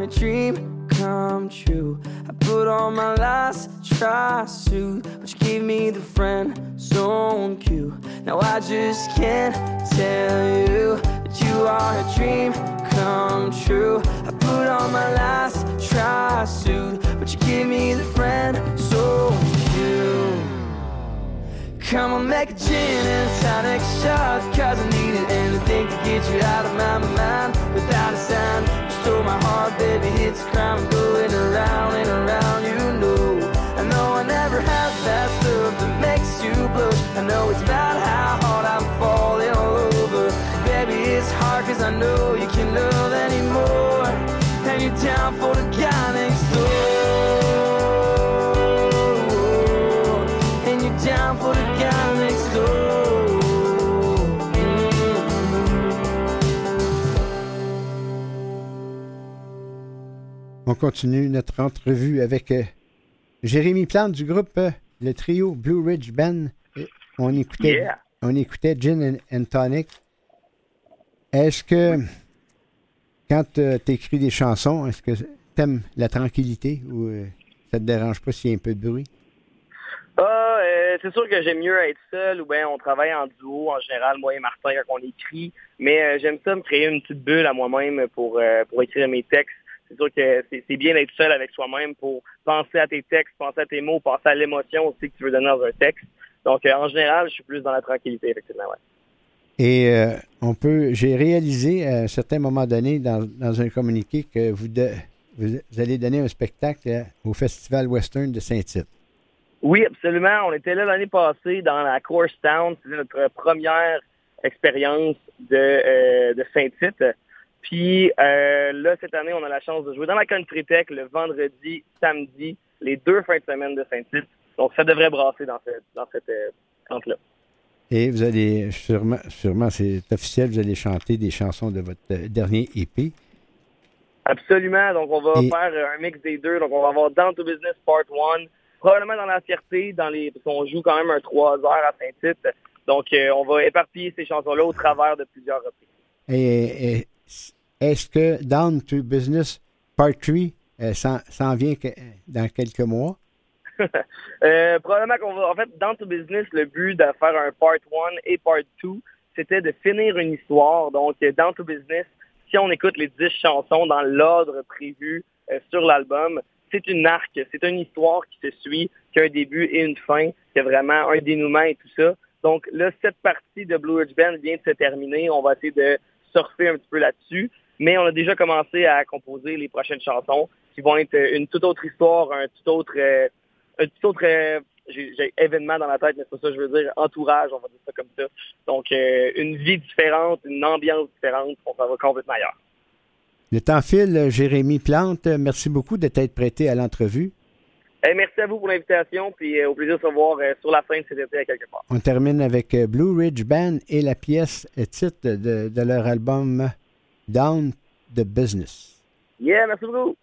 A dream come true. I put on my last try suit, but you gave me the friend zone cue. Now I just can't tell you that you are a dream come true. I put on my last try suit, but you gave me the friend zone cue. Come on, make a gin and tonic shot, cause I needed anything to get you out of my mind without a sign. Stole my heart, baby, it's a crime going around and around, you know. I know I never had that stuff that makes you blush. I know it's about how hard I'm falling all over. Baby, it's hard cause I know you can't love anymore. And you're down for the guy on continue notre entrevue avec euh, Jérémy Plante du groupe euh, le trio Blue Ridge Band. On écoutait, Yeah. on écoutait Gin and, and Tonic. Est-ce que quand tu écris des chansons, est-ce que t'aimes la tranquillité ou euh, ça te dérange pas s'il y a un peu de bruit? Ah, euh, c'est sûr que j'aime mieux être seul ou bien on travaille en duo en général, moi et Martin, quand on écrit. Mais euh, j'aime ça me créer une petite bulle à moi-même pour, euh, pour écrire mes textes. C'est sûr que c'est bien d'être seul avec soi-même pour penser à tes textes, penser à tes mots, penser à l'émotion aussi que tu veux donner dans un texte. Donc, euh, en général, je suis plus dans la tranquillité, effectivement, ouais. Et euh, on peut, j'ai réalisé à un certain moment donné dans, dans un communiqué que vous, de- vous, vous allez donner un spectacle euh, au Festival Western de Saint-Tite. Oui, absolument. On était là l'année passée dans la Course Town. C'était notre première expérience de, euh, de Saint-Tite. Puis euh, là, cette année, on a la chance de jouer dans la Country Tech le vendredi, samedi, les deux fins de semaine de Saint-Tite. Donc, ça devrait brasser dans, cette dans cette euh, centre-là. Et vous allez, sûrement, sûrement c'est officiel, vous allez chanter des chansons de votre euh, dernier EP. Absolument. Donc, on va Et- faire euh, un mix des deux. Donc, on va avoir Down to Business Part 1, probablement dans la fierté, dans les, parce qu'on joue quand même un 3 heures à Saint-Tite. Donc, on va éparpiller ces chansons-là au travers de plusieurs reprises. Et, et est-ce que Down to Business Part 3 euh, s'en vient dans quelques mois? *laughs* Euh, probablement qu'on va, en fait, dans to business, le but de faire un part 1 et part 2, c'était de finir une histoire. Donc, dans to business, si on écoute les 10 chansons dans l'ordre prévu euh, sur l'album, c'est une arc, c'est une histoire qui se suit, qui a un début et une fin, qui a vraiment un dénouement et tout ça. Donc là, cette partie de Blue Ridge Band vient de se terminer. On va essayer de surfer un petit peu là-dessus. Mais on a déjà commencé à composer les prochaines chansons qui vont être une toute autre histoire, un tout autre, euh, un tout autre euh, j'ai événement dans la tête, mais c'est pas ça que je veux dire, entourage, on va dire ça comme ça. Donc, euh, une vie différente, une ambiance différente, on va complètement ailleurs. Le temps file, Jérémy Plante. Merci beaucoup de t'être prêté à l'entrevue. Eh, merci à vous pour l'invitation, puis euh, au plaisir de se voir euh, sur la scène cet été à quelque part. On termine avec euh, Blue Ridge Band et la pièce titre de, de leur album Down the Business. Yeah, merci beaucoup.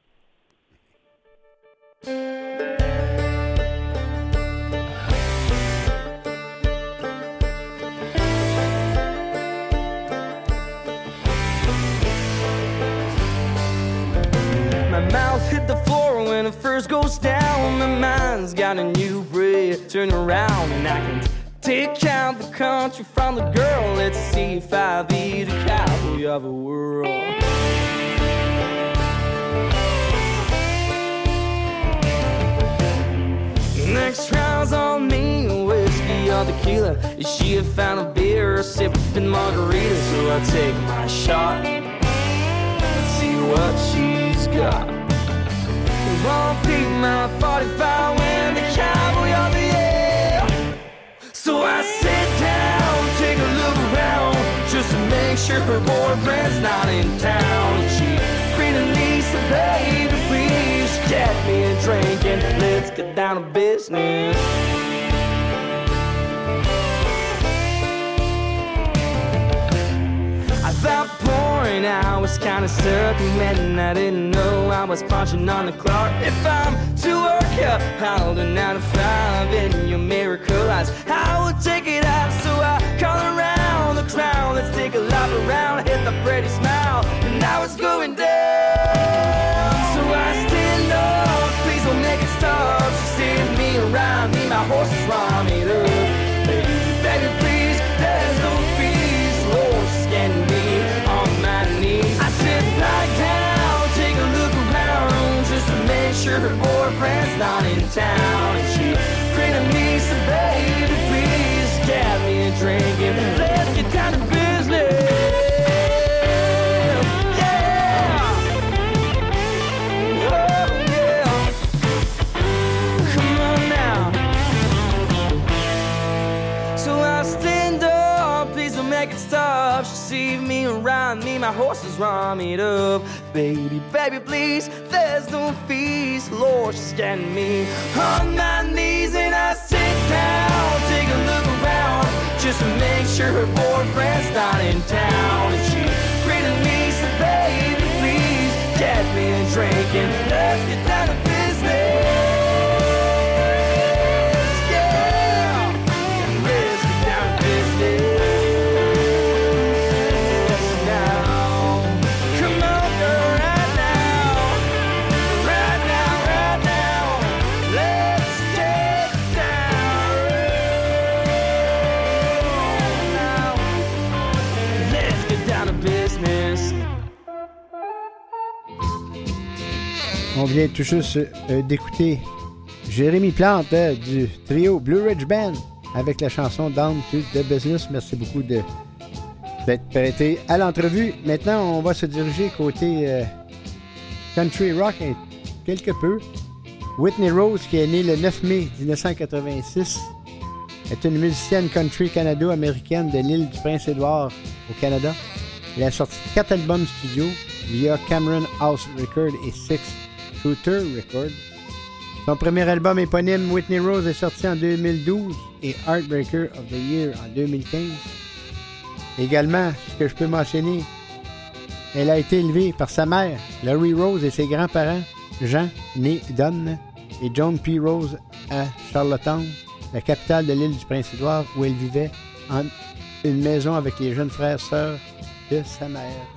When it first goes down. My mind's got a new breath. Turn around and I can take out the country from the girl. Let's see if I be the cowboy of the world. Next round's on me, whiskey or tequila. Is she a fan of beer or sipping margarita? So I take my shot. Let's see what she's got. Won't be my 45 when the cowboy of the year. So I sit down, take a look around, just to make sure her boyfriend's not in town. She so baby, please get me a drink and let's get down to business. Point, I was kinda man. I didn't know I was punching on the clock. If I'm to work, yeah, I'll do nine to five in your miracle eyes. I will take it out, so I call around the crowd. Let's take a lap around, hit the pretty smile, and now it's going down. So I stand up, please don't make it stop. She send me around, me, my horse is running her boyfriend's not in town. And she greeted me, so baby, please get me a drink and let's get down to business. Yeah. Oh, yeah. Come on now. So I stand up, please don't make it stop. She see me around me, my horse is running up. Baby, baby, please, there's no fees. Lord, getting me on my knees, and I sit down, take a look around, just to make sure her boyfriend's not in town. And she greeted me, so baby, please, get me a drink and let's get down to On vient tout juste euh, d'écouter Jérémy Plante euh, du trio Blue Ridge Band avec la chanson Down to the Business. Merci beaucoup de- d'être prêté à l'entrevue. Maintenant, on va se diriger côté euh, country rock quelque peu. Whitney Rose, qui est née le 9 mai 1986, est une musicienne country canado-américaine de l'île du Prince-Édouard au Canada. Elle a sorti quatre albums studio via Cameron House Record et Six Shooter Record. Son premier album éponyme, Whitney Rose, est sorti en 2012 et Heartbreaker of the Year en 2015. Également, ce que je peux mentionner, elle a été élevée par sa mère, Laurie Rose, et ses grands-parents, Jean, né Donne, et John P. Rose à Charlottetown, la capitale de l'île du Prince-Édouard, où elle vivait en une maison avec les jeunes frères et sœurs de sa mère.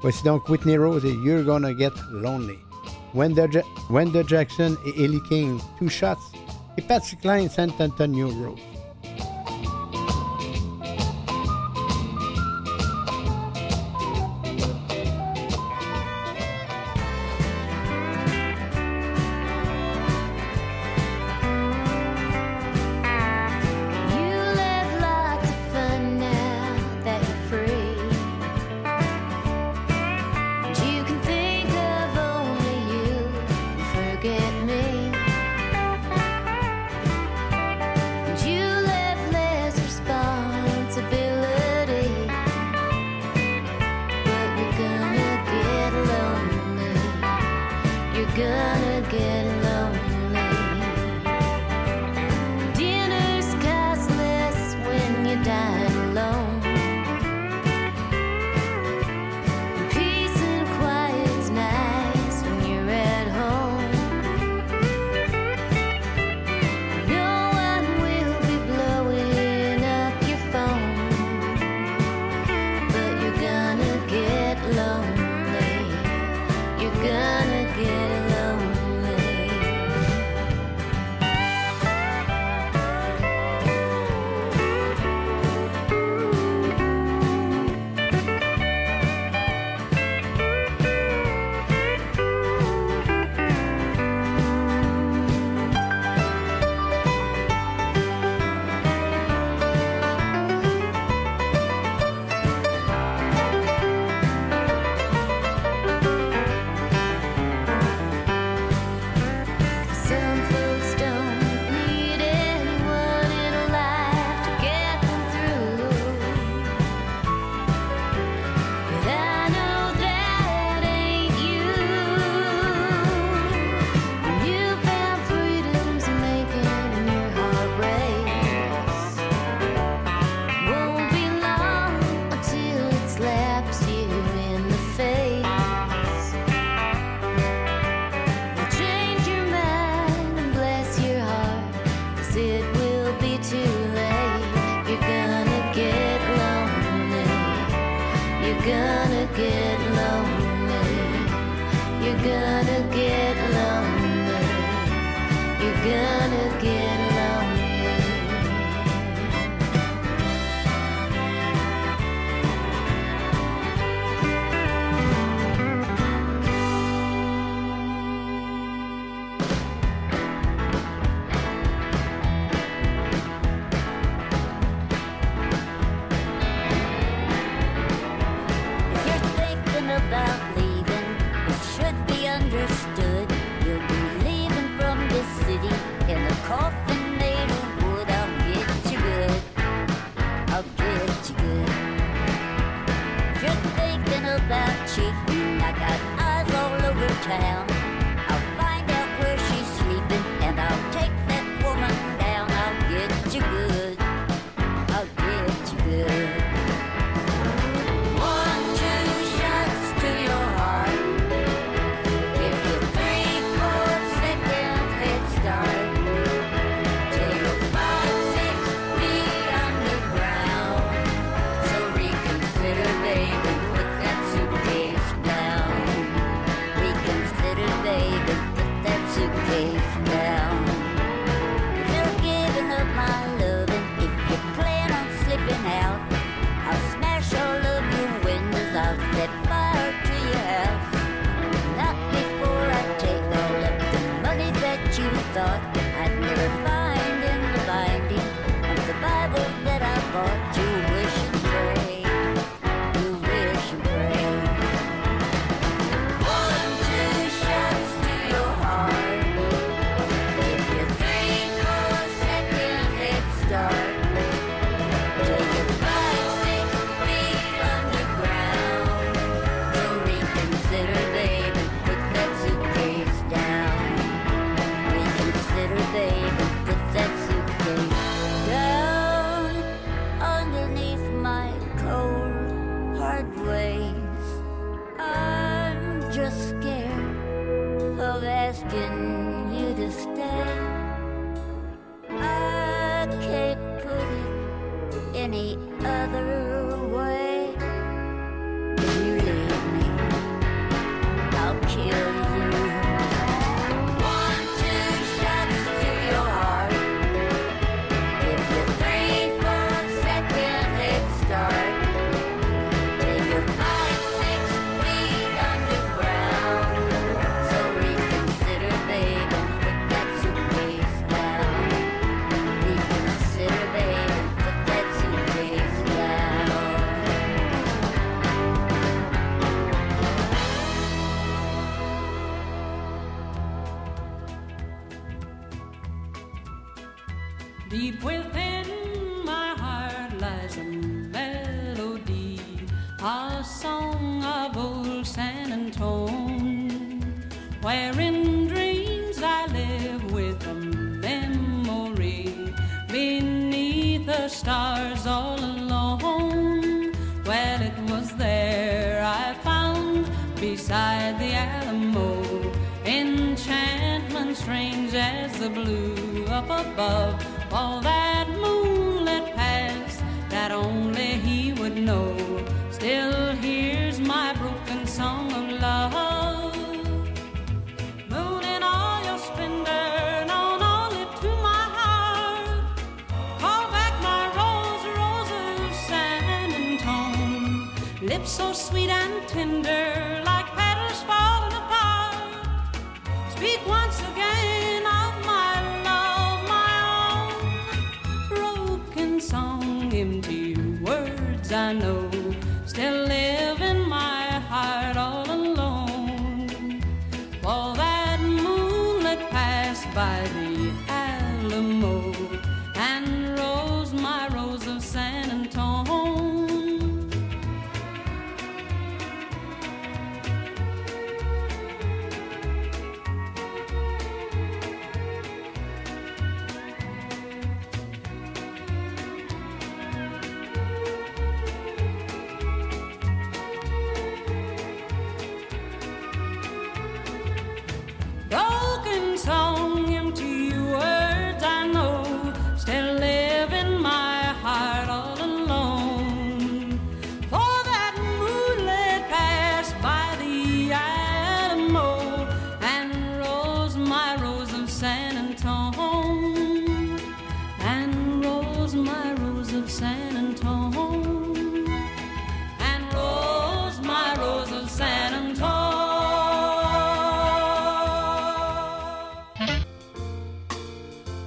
Voici donc Whitney Rose et You're Gonna Get Lonely. Wenda Jackson et Ellie King, Two Shots, et Patsy Cline, San Antonio Rose.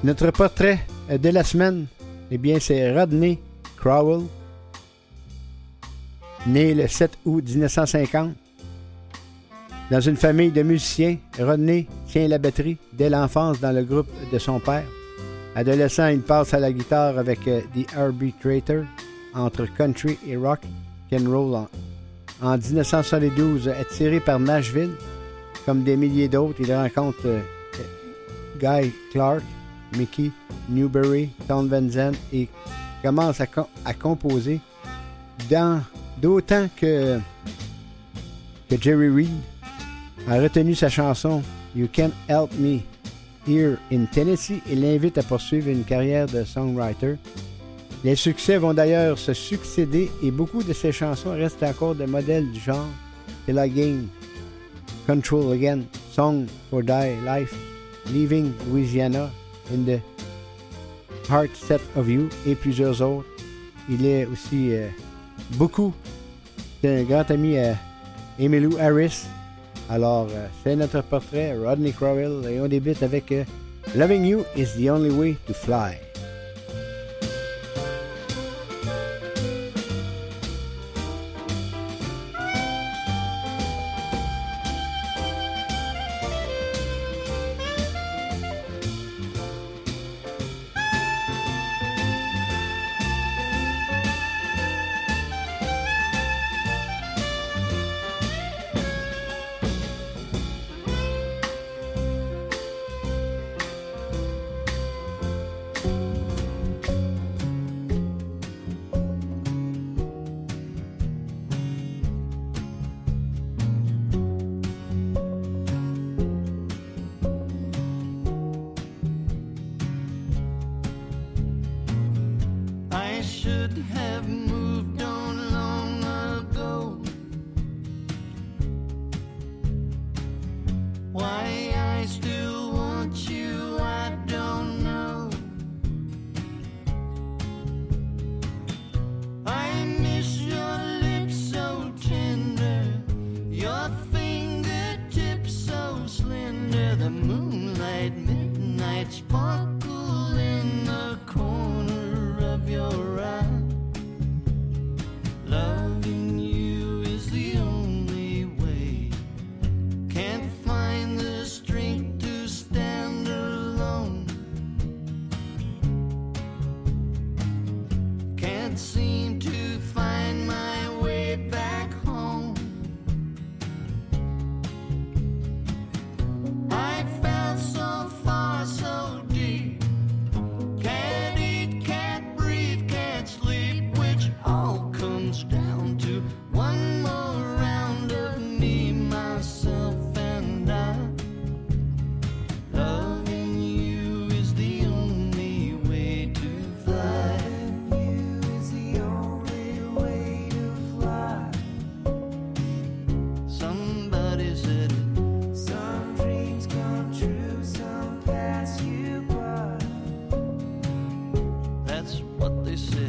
Notre portrait de la semaine, eh bien, c'est Rodney Crowell, né le 7 août 1950. Dans une famille de musiciens, Rodney tient la batterie dès l'enfance dans le groupe de son père. Adolescent, il passe à la guitare avec euh, The Arbitrator entre country et rock and roll. En, en 1972, attiré par Nashville, comme des milliers d'autres, il rencontre euh, Guy Clark, Mickey Newberry, Tom Van Zandt et commence à, com- à composer d'autant que, que Jerry Reed a retenu sa chanson You Can't Help Me Here in Tennessee et l'invite à poursuivre une carrière de songwriter. Les succès vont d'ailleurs se succéder et beaucoup de ses chansons restent encore des modèles du genre Till I Game, Control Again, Song for Die Life, Leaving Louisiana, in the Heart Set of You et plusieurs autres. Il est aussi euh, beaucoup. C'est un grand ami à Emilou Harris. Alors, euh, c'est notre portrait, Rodney Crowell, et on débute avec Loving You is the only way to fly. I is.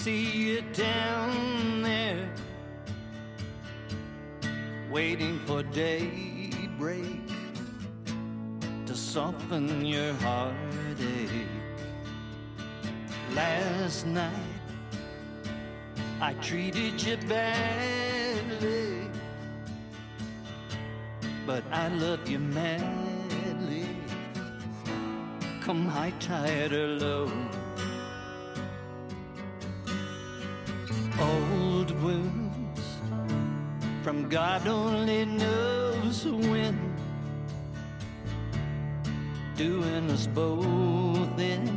see you down there waiting for daybreak to soften your heartache. Last night I treated you badly, but I love you madly. Come high, tide, or low. us both in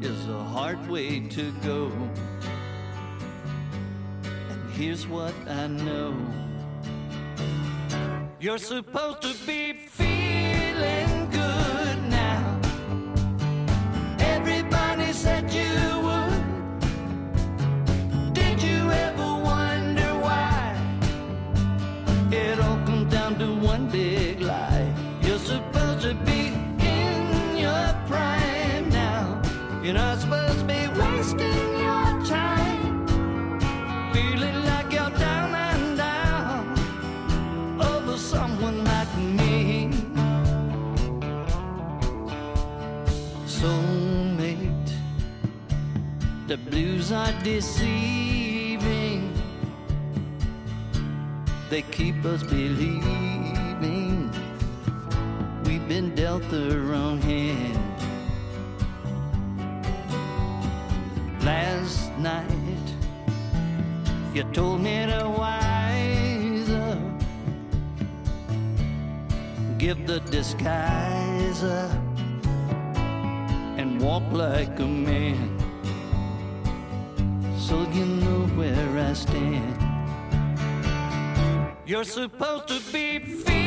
is a hard way to go. And here's what I know you're supposed to be feeling. You're not supposed to be wasting your time feeling like you're down and down over someone like me. Soulmate, the blues are deceiving. They keep us believing we've been dealt the wrong hand. night. You told me to wise up, give the disguise up, and walk like a man. So you know where I stand. You're supposed to be.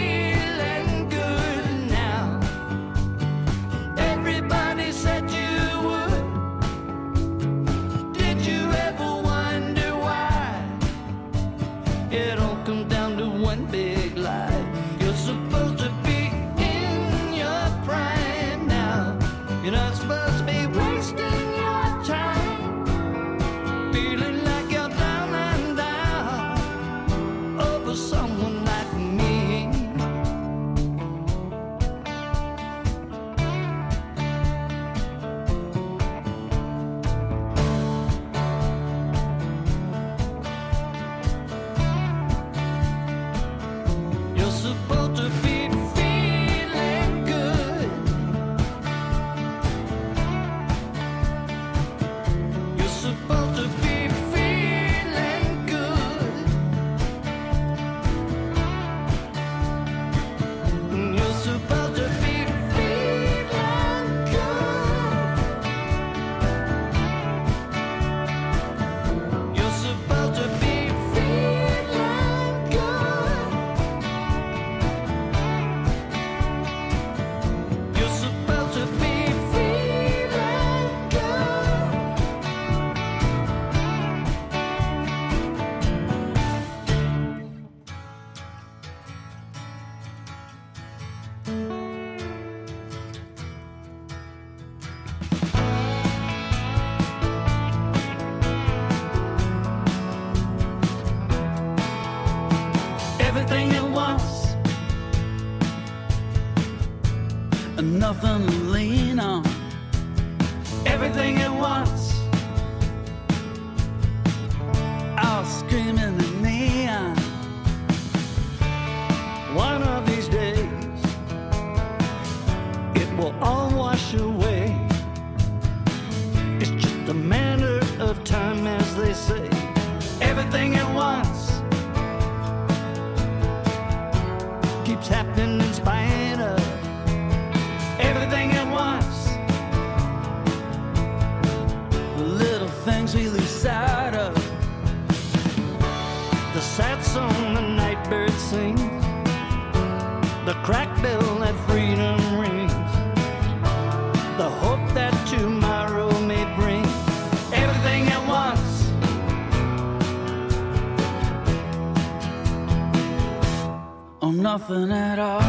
nothing at all.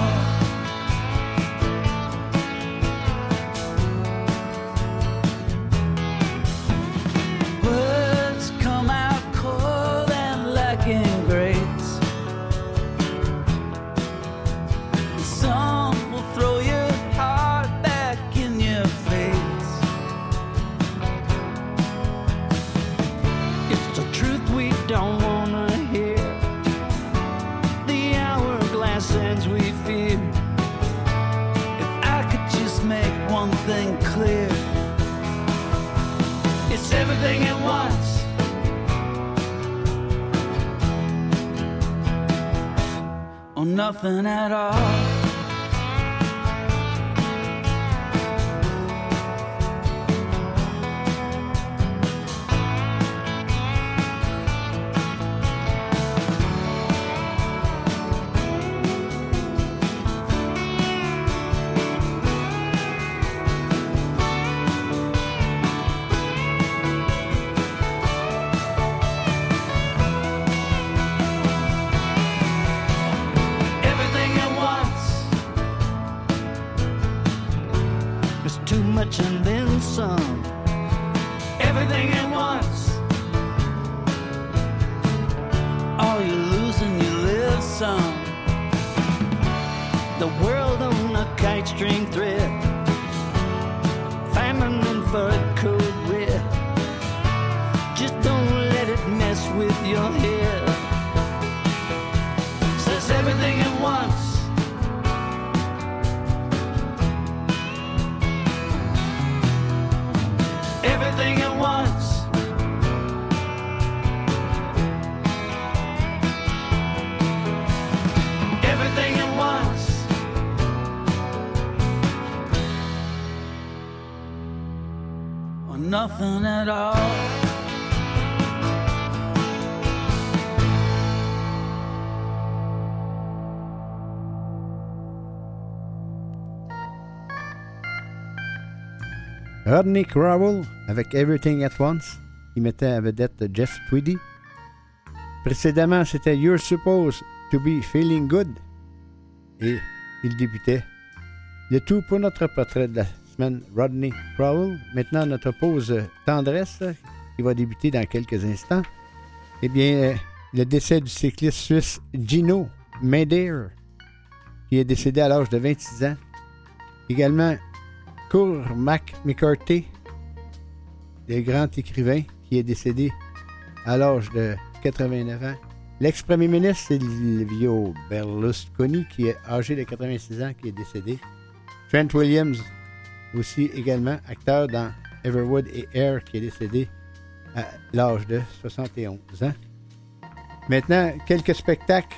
Words come out cold and lacking. nothing at all. Rodney Crowell avec Everything at Once. Il mettait à vedette Jeff Tweedy. Précédemment, c'était You're Supposed to Be Feeling Good. Et il débutait. Le tout pour notre portrait de la semaine, Rodney Crowell. Maintenant, notre pause tendresse qui va débuter dans quelques instants. Eh bien, euh, le décès du cycliste suisse Gino Meder, qui est décédé à l'âge de 26 ans. Également, Cormac McCarthy, le grand écrivain qui est décédé à l'âge de 89 ans. L'ex-premier ministre Silvio Berlusconi, qui est âgé de 86 ans, qui est décédé. Trent Williams, aussi également acteur dans Everwood et Air, qui est décédé à l'âge de 71 ans. Maintenant, quelques spectacles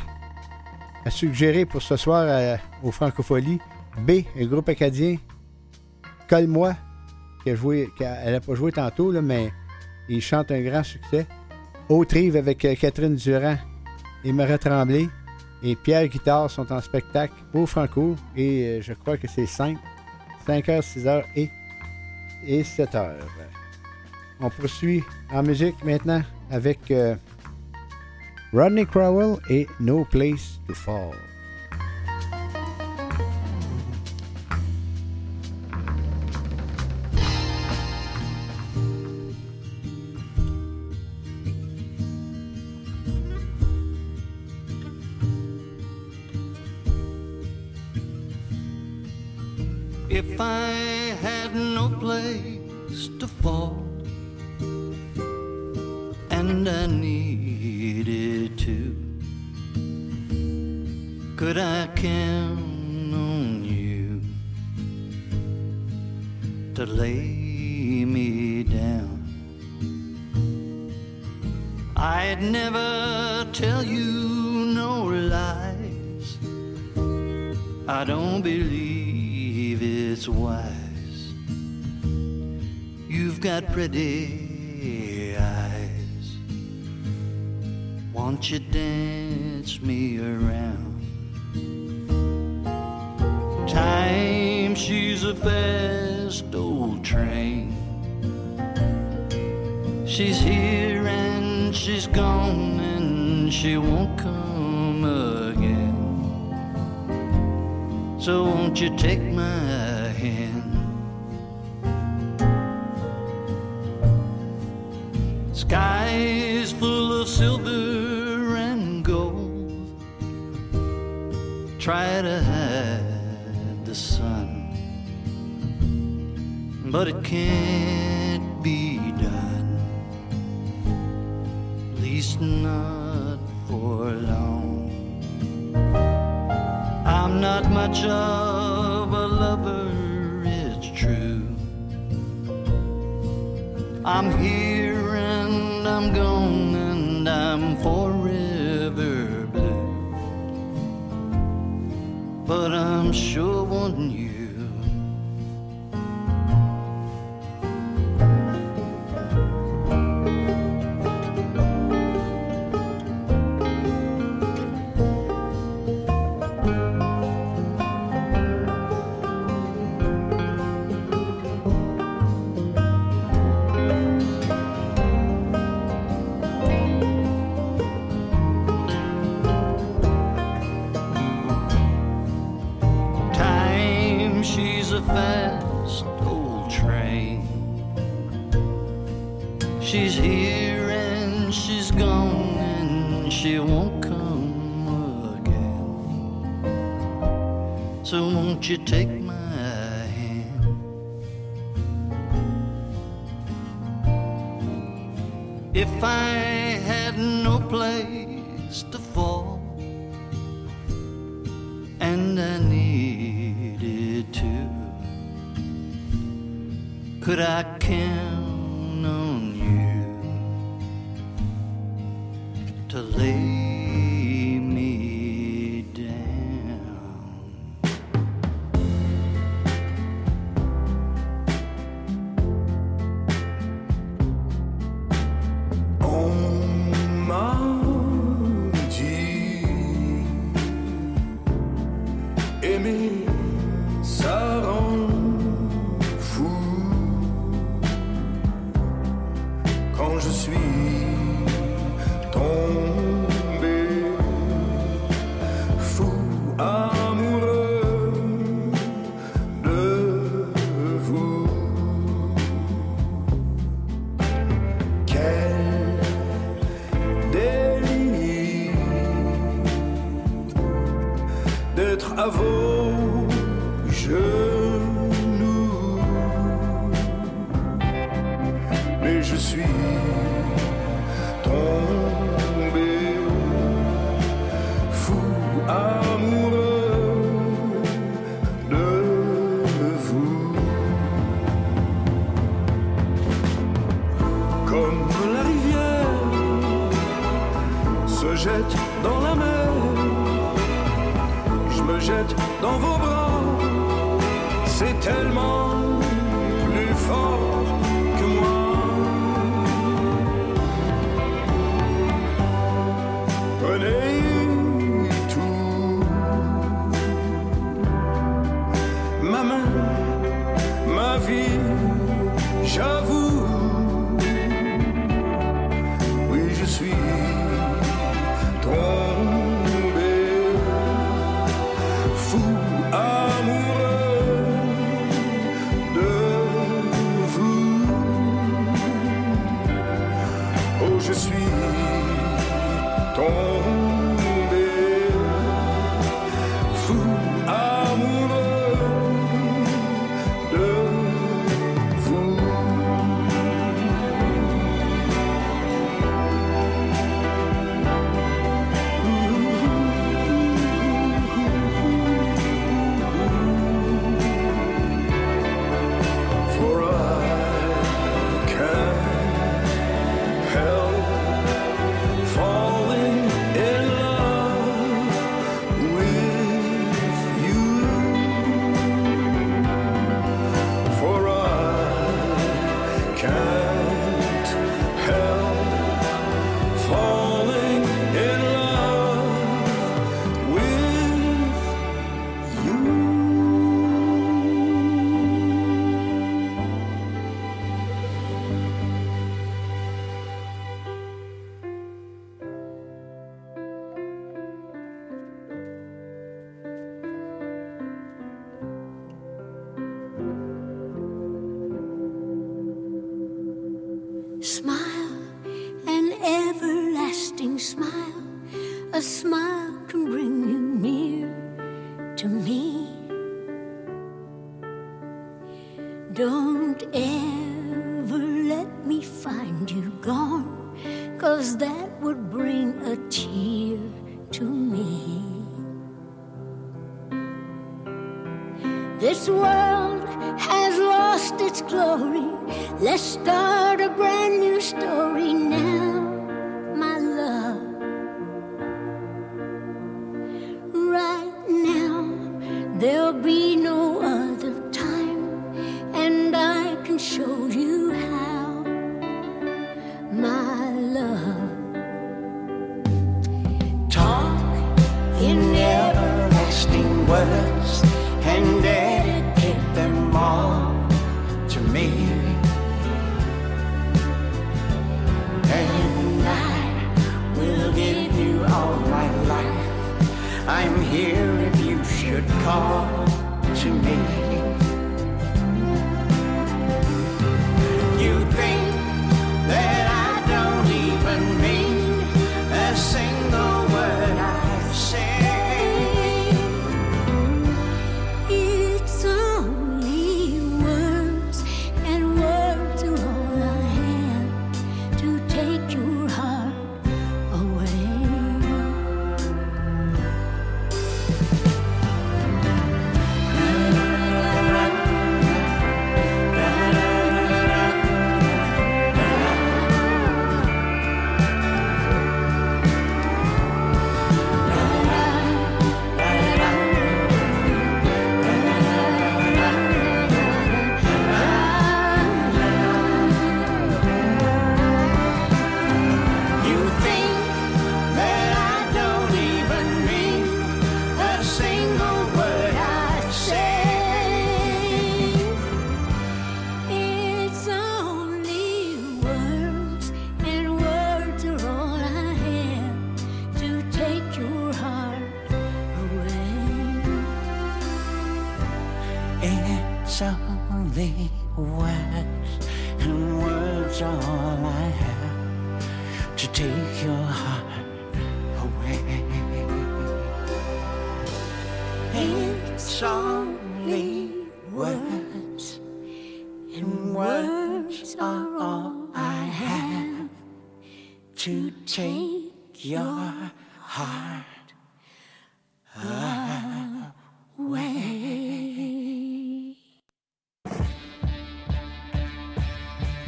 à suggérer pour ce soir à- au Francofolie. B, un groupe acadien Colle-moi, qui a joué, qui a- elle n'a pas joué tantôt, là, mais il chante un grand succès. Autrive avec euh, Catherine Durand et Marie Tremblay. Et Pierre Guitard sont en spectacle au Franco. Et euh, je crois que c'est 5, 5 h, 6 h et, et 7 h. On poursuit en musique maintenant avec euh, Rodney Crowell et No Place to Fall.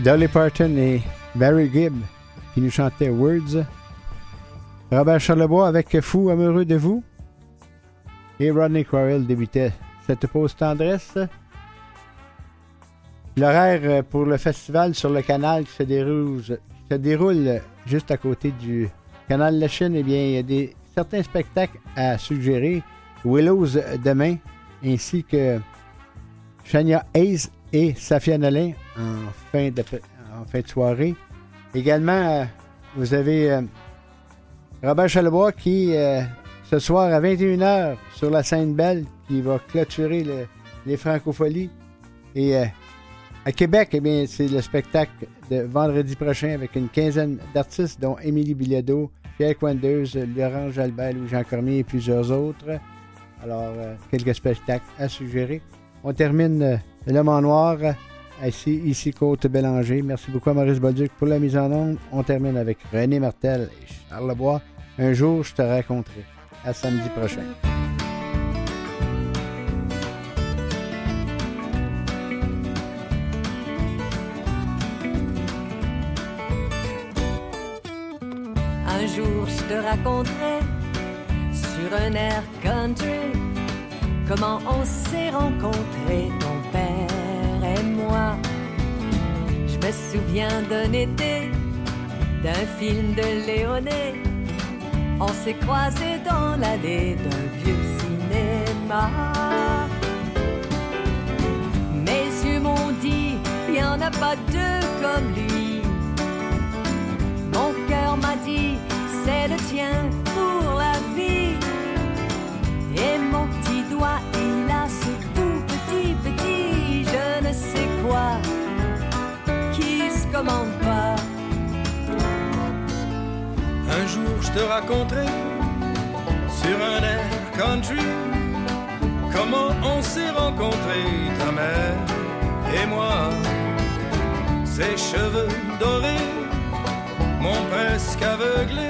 Dolly Parton et Barry Gibb qui nous chantaient Words. Robert Charlebois avec Fou amoureux de vous. Et Rodney Crowell débutait cette pause tendresse. L'horaire pour le festival sur le canal qui se déroule, juste à côté du canal La Chine, eh bien, il y a certains spectacles à suggérer. Willows demain, ainsi que Shania Hayes et Safia Nolin en fin de, soirée. Également, euh, vous avez euh, Robert Chalebois qui, euh, ce soir à 21h, sur la scène Belle, qui va clôturer le- les Francopholies. Et à Québec, eh bien, c'est le spectacle de vendredi prochain avec une quinzaine d'artistes, dont Émilie Bilodeau, Pierre Quanders, Laurent Jalbert, Louis-Jean Cormier et plusieurs autres. Alors, quelques spectacles à suggérer. On termine euh, L'homme noir, ici, ici Côte Bélanger. Merci beaucoup à Maurice Bolduc pour la mise en onde. On termine avec René Martel et Charles Lebois. Un jour, je te raconterai. À samedi prochain. Un jour je te raconterai sur un air country comment on s'est rencontrés, Je me souviens d'un été, d'un film de Léoné. On s'est croisés dans l'allée d'un vieux cinéma. Mes yeux m'ont dit, il n'y en a pas deux comme lui. Mon cœur m'a dit, c'est le tien pour commande pas. Un jour je te raconterai sur un air country comment on s'est rencontrés, ta mère et moi. Ses cheveux dorés m'ont presque aveuglé.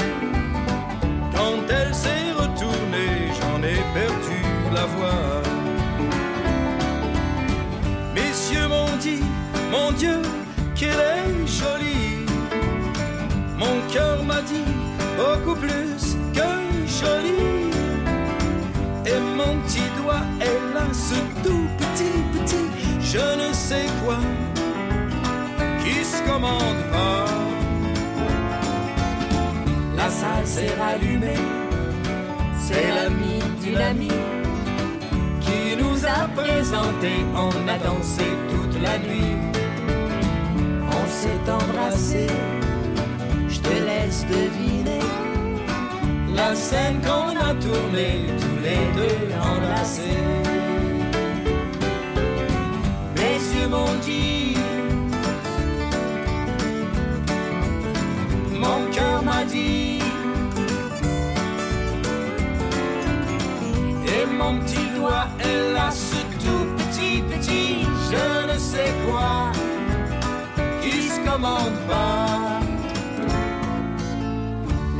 Quand elle s'est retournée, j'en ai perdu la voix. Messieurs m'ont dit, mon Dieu, qu'elle est jolie. Mon cœur m'a dit beaucoup plus que jolie. Et mon petit doigt est là, ce tout petit, petit, je ne sais quoi, qui se commande pas. La salle s'est rallumée, c'est l'ami d'une amie qui nous a présenté. On a dansé toute la nuit, s'est embrassé. Je te laisse deviner la scène qu'on a tournée, tous les deux enlacés. Mes yeux m'ont dit, mon cœur m'a dit, et mon petit doigt est là, ce tout petit, petit, je ne sais quoi, commande pas.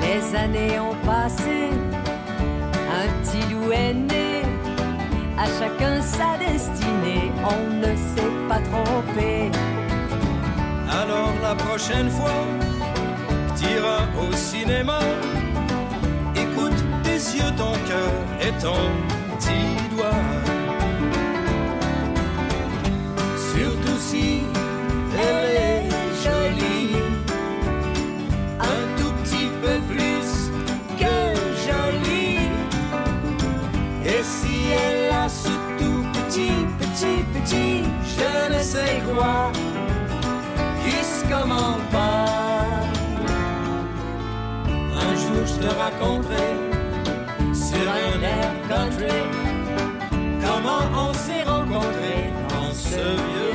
Les années ont passé, un petit loup est né, à chacun sa destinée, on ne s'est pas trompé. Alors la prochaine fois que t'iras au cinéma, écoute tes yeux, ton cœur et ton petit doigt. Surtout si elle est un tout petit peu plus que jolie. Et si elle a ce tout petit, petit, petit, je ne sais quoi qui se commande pas. Un jour je te raconterai sur un air country comment on s'est rencontrés dans ce vieux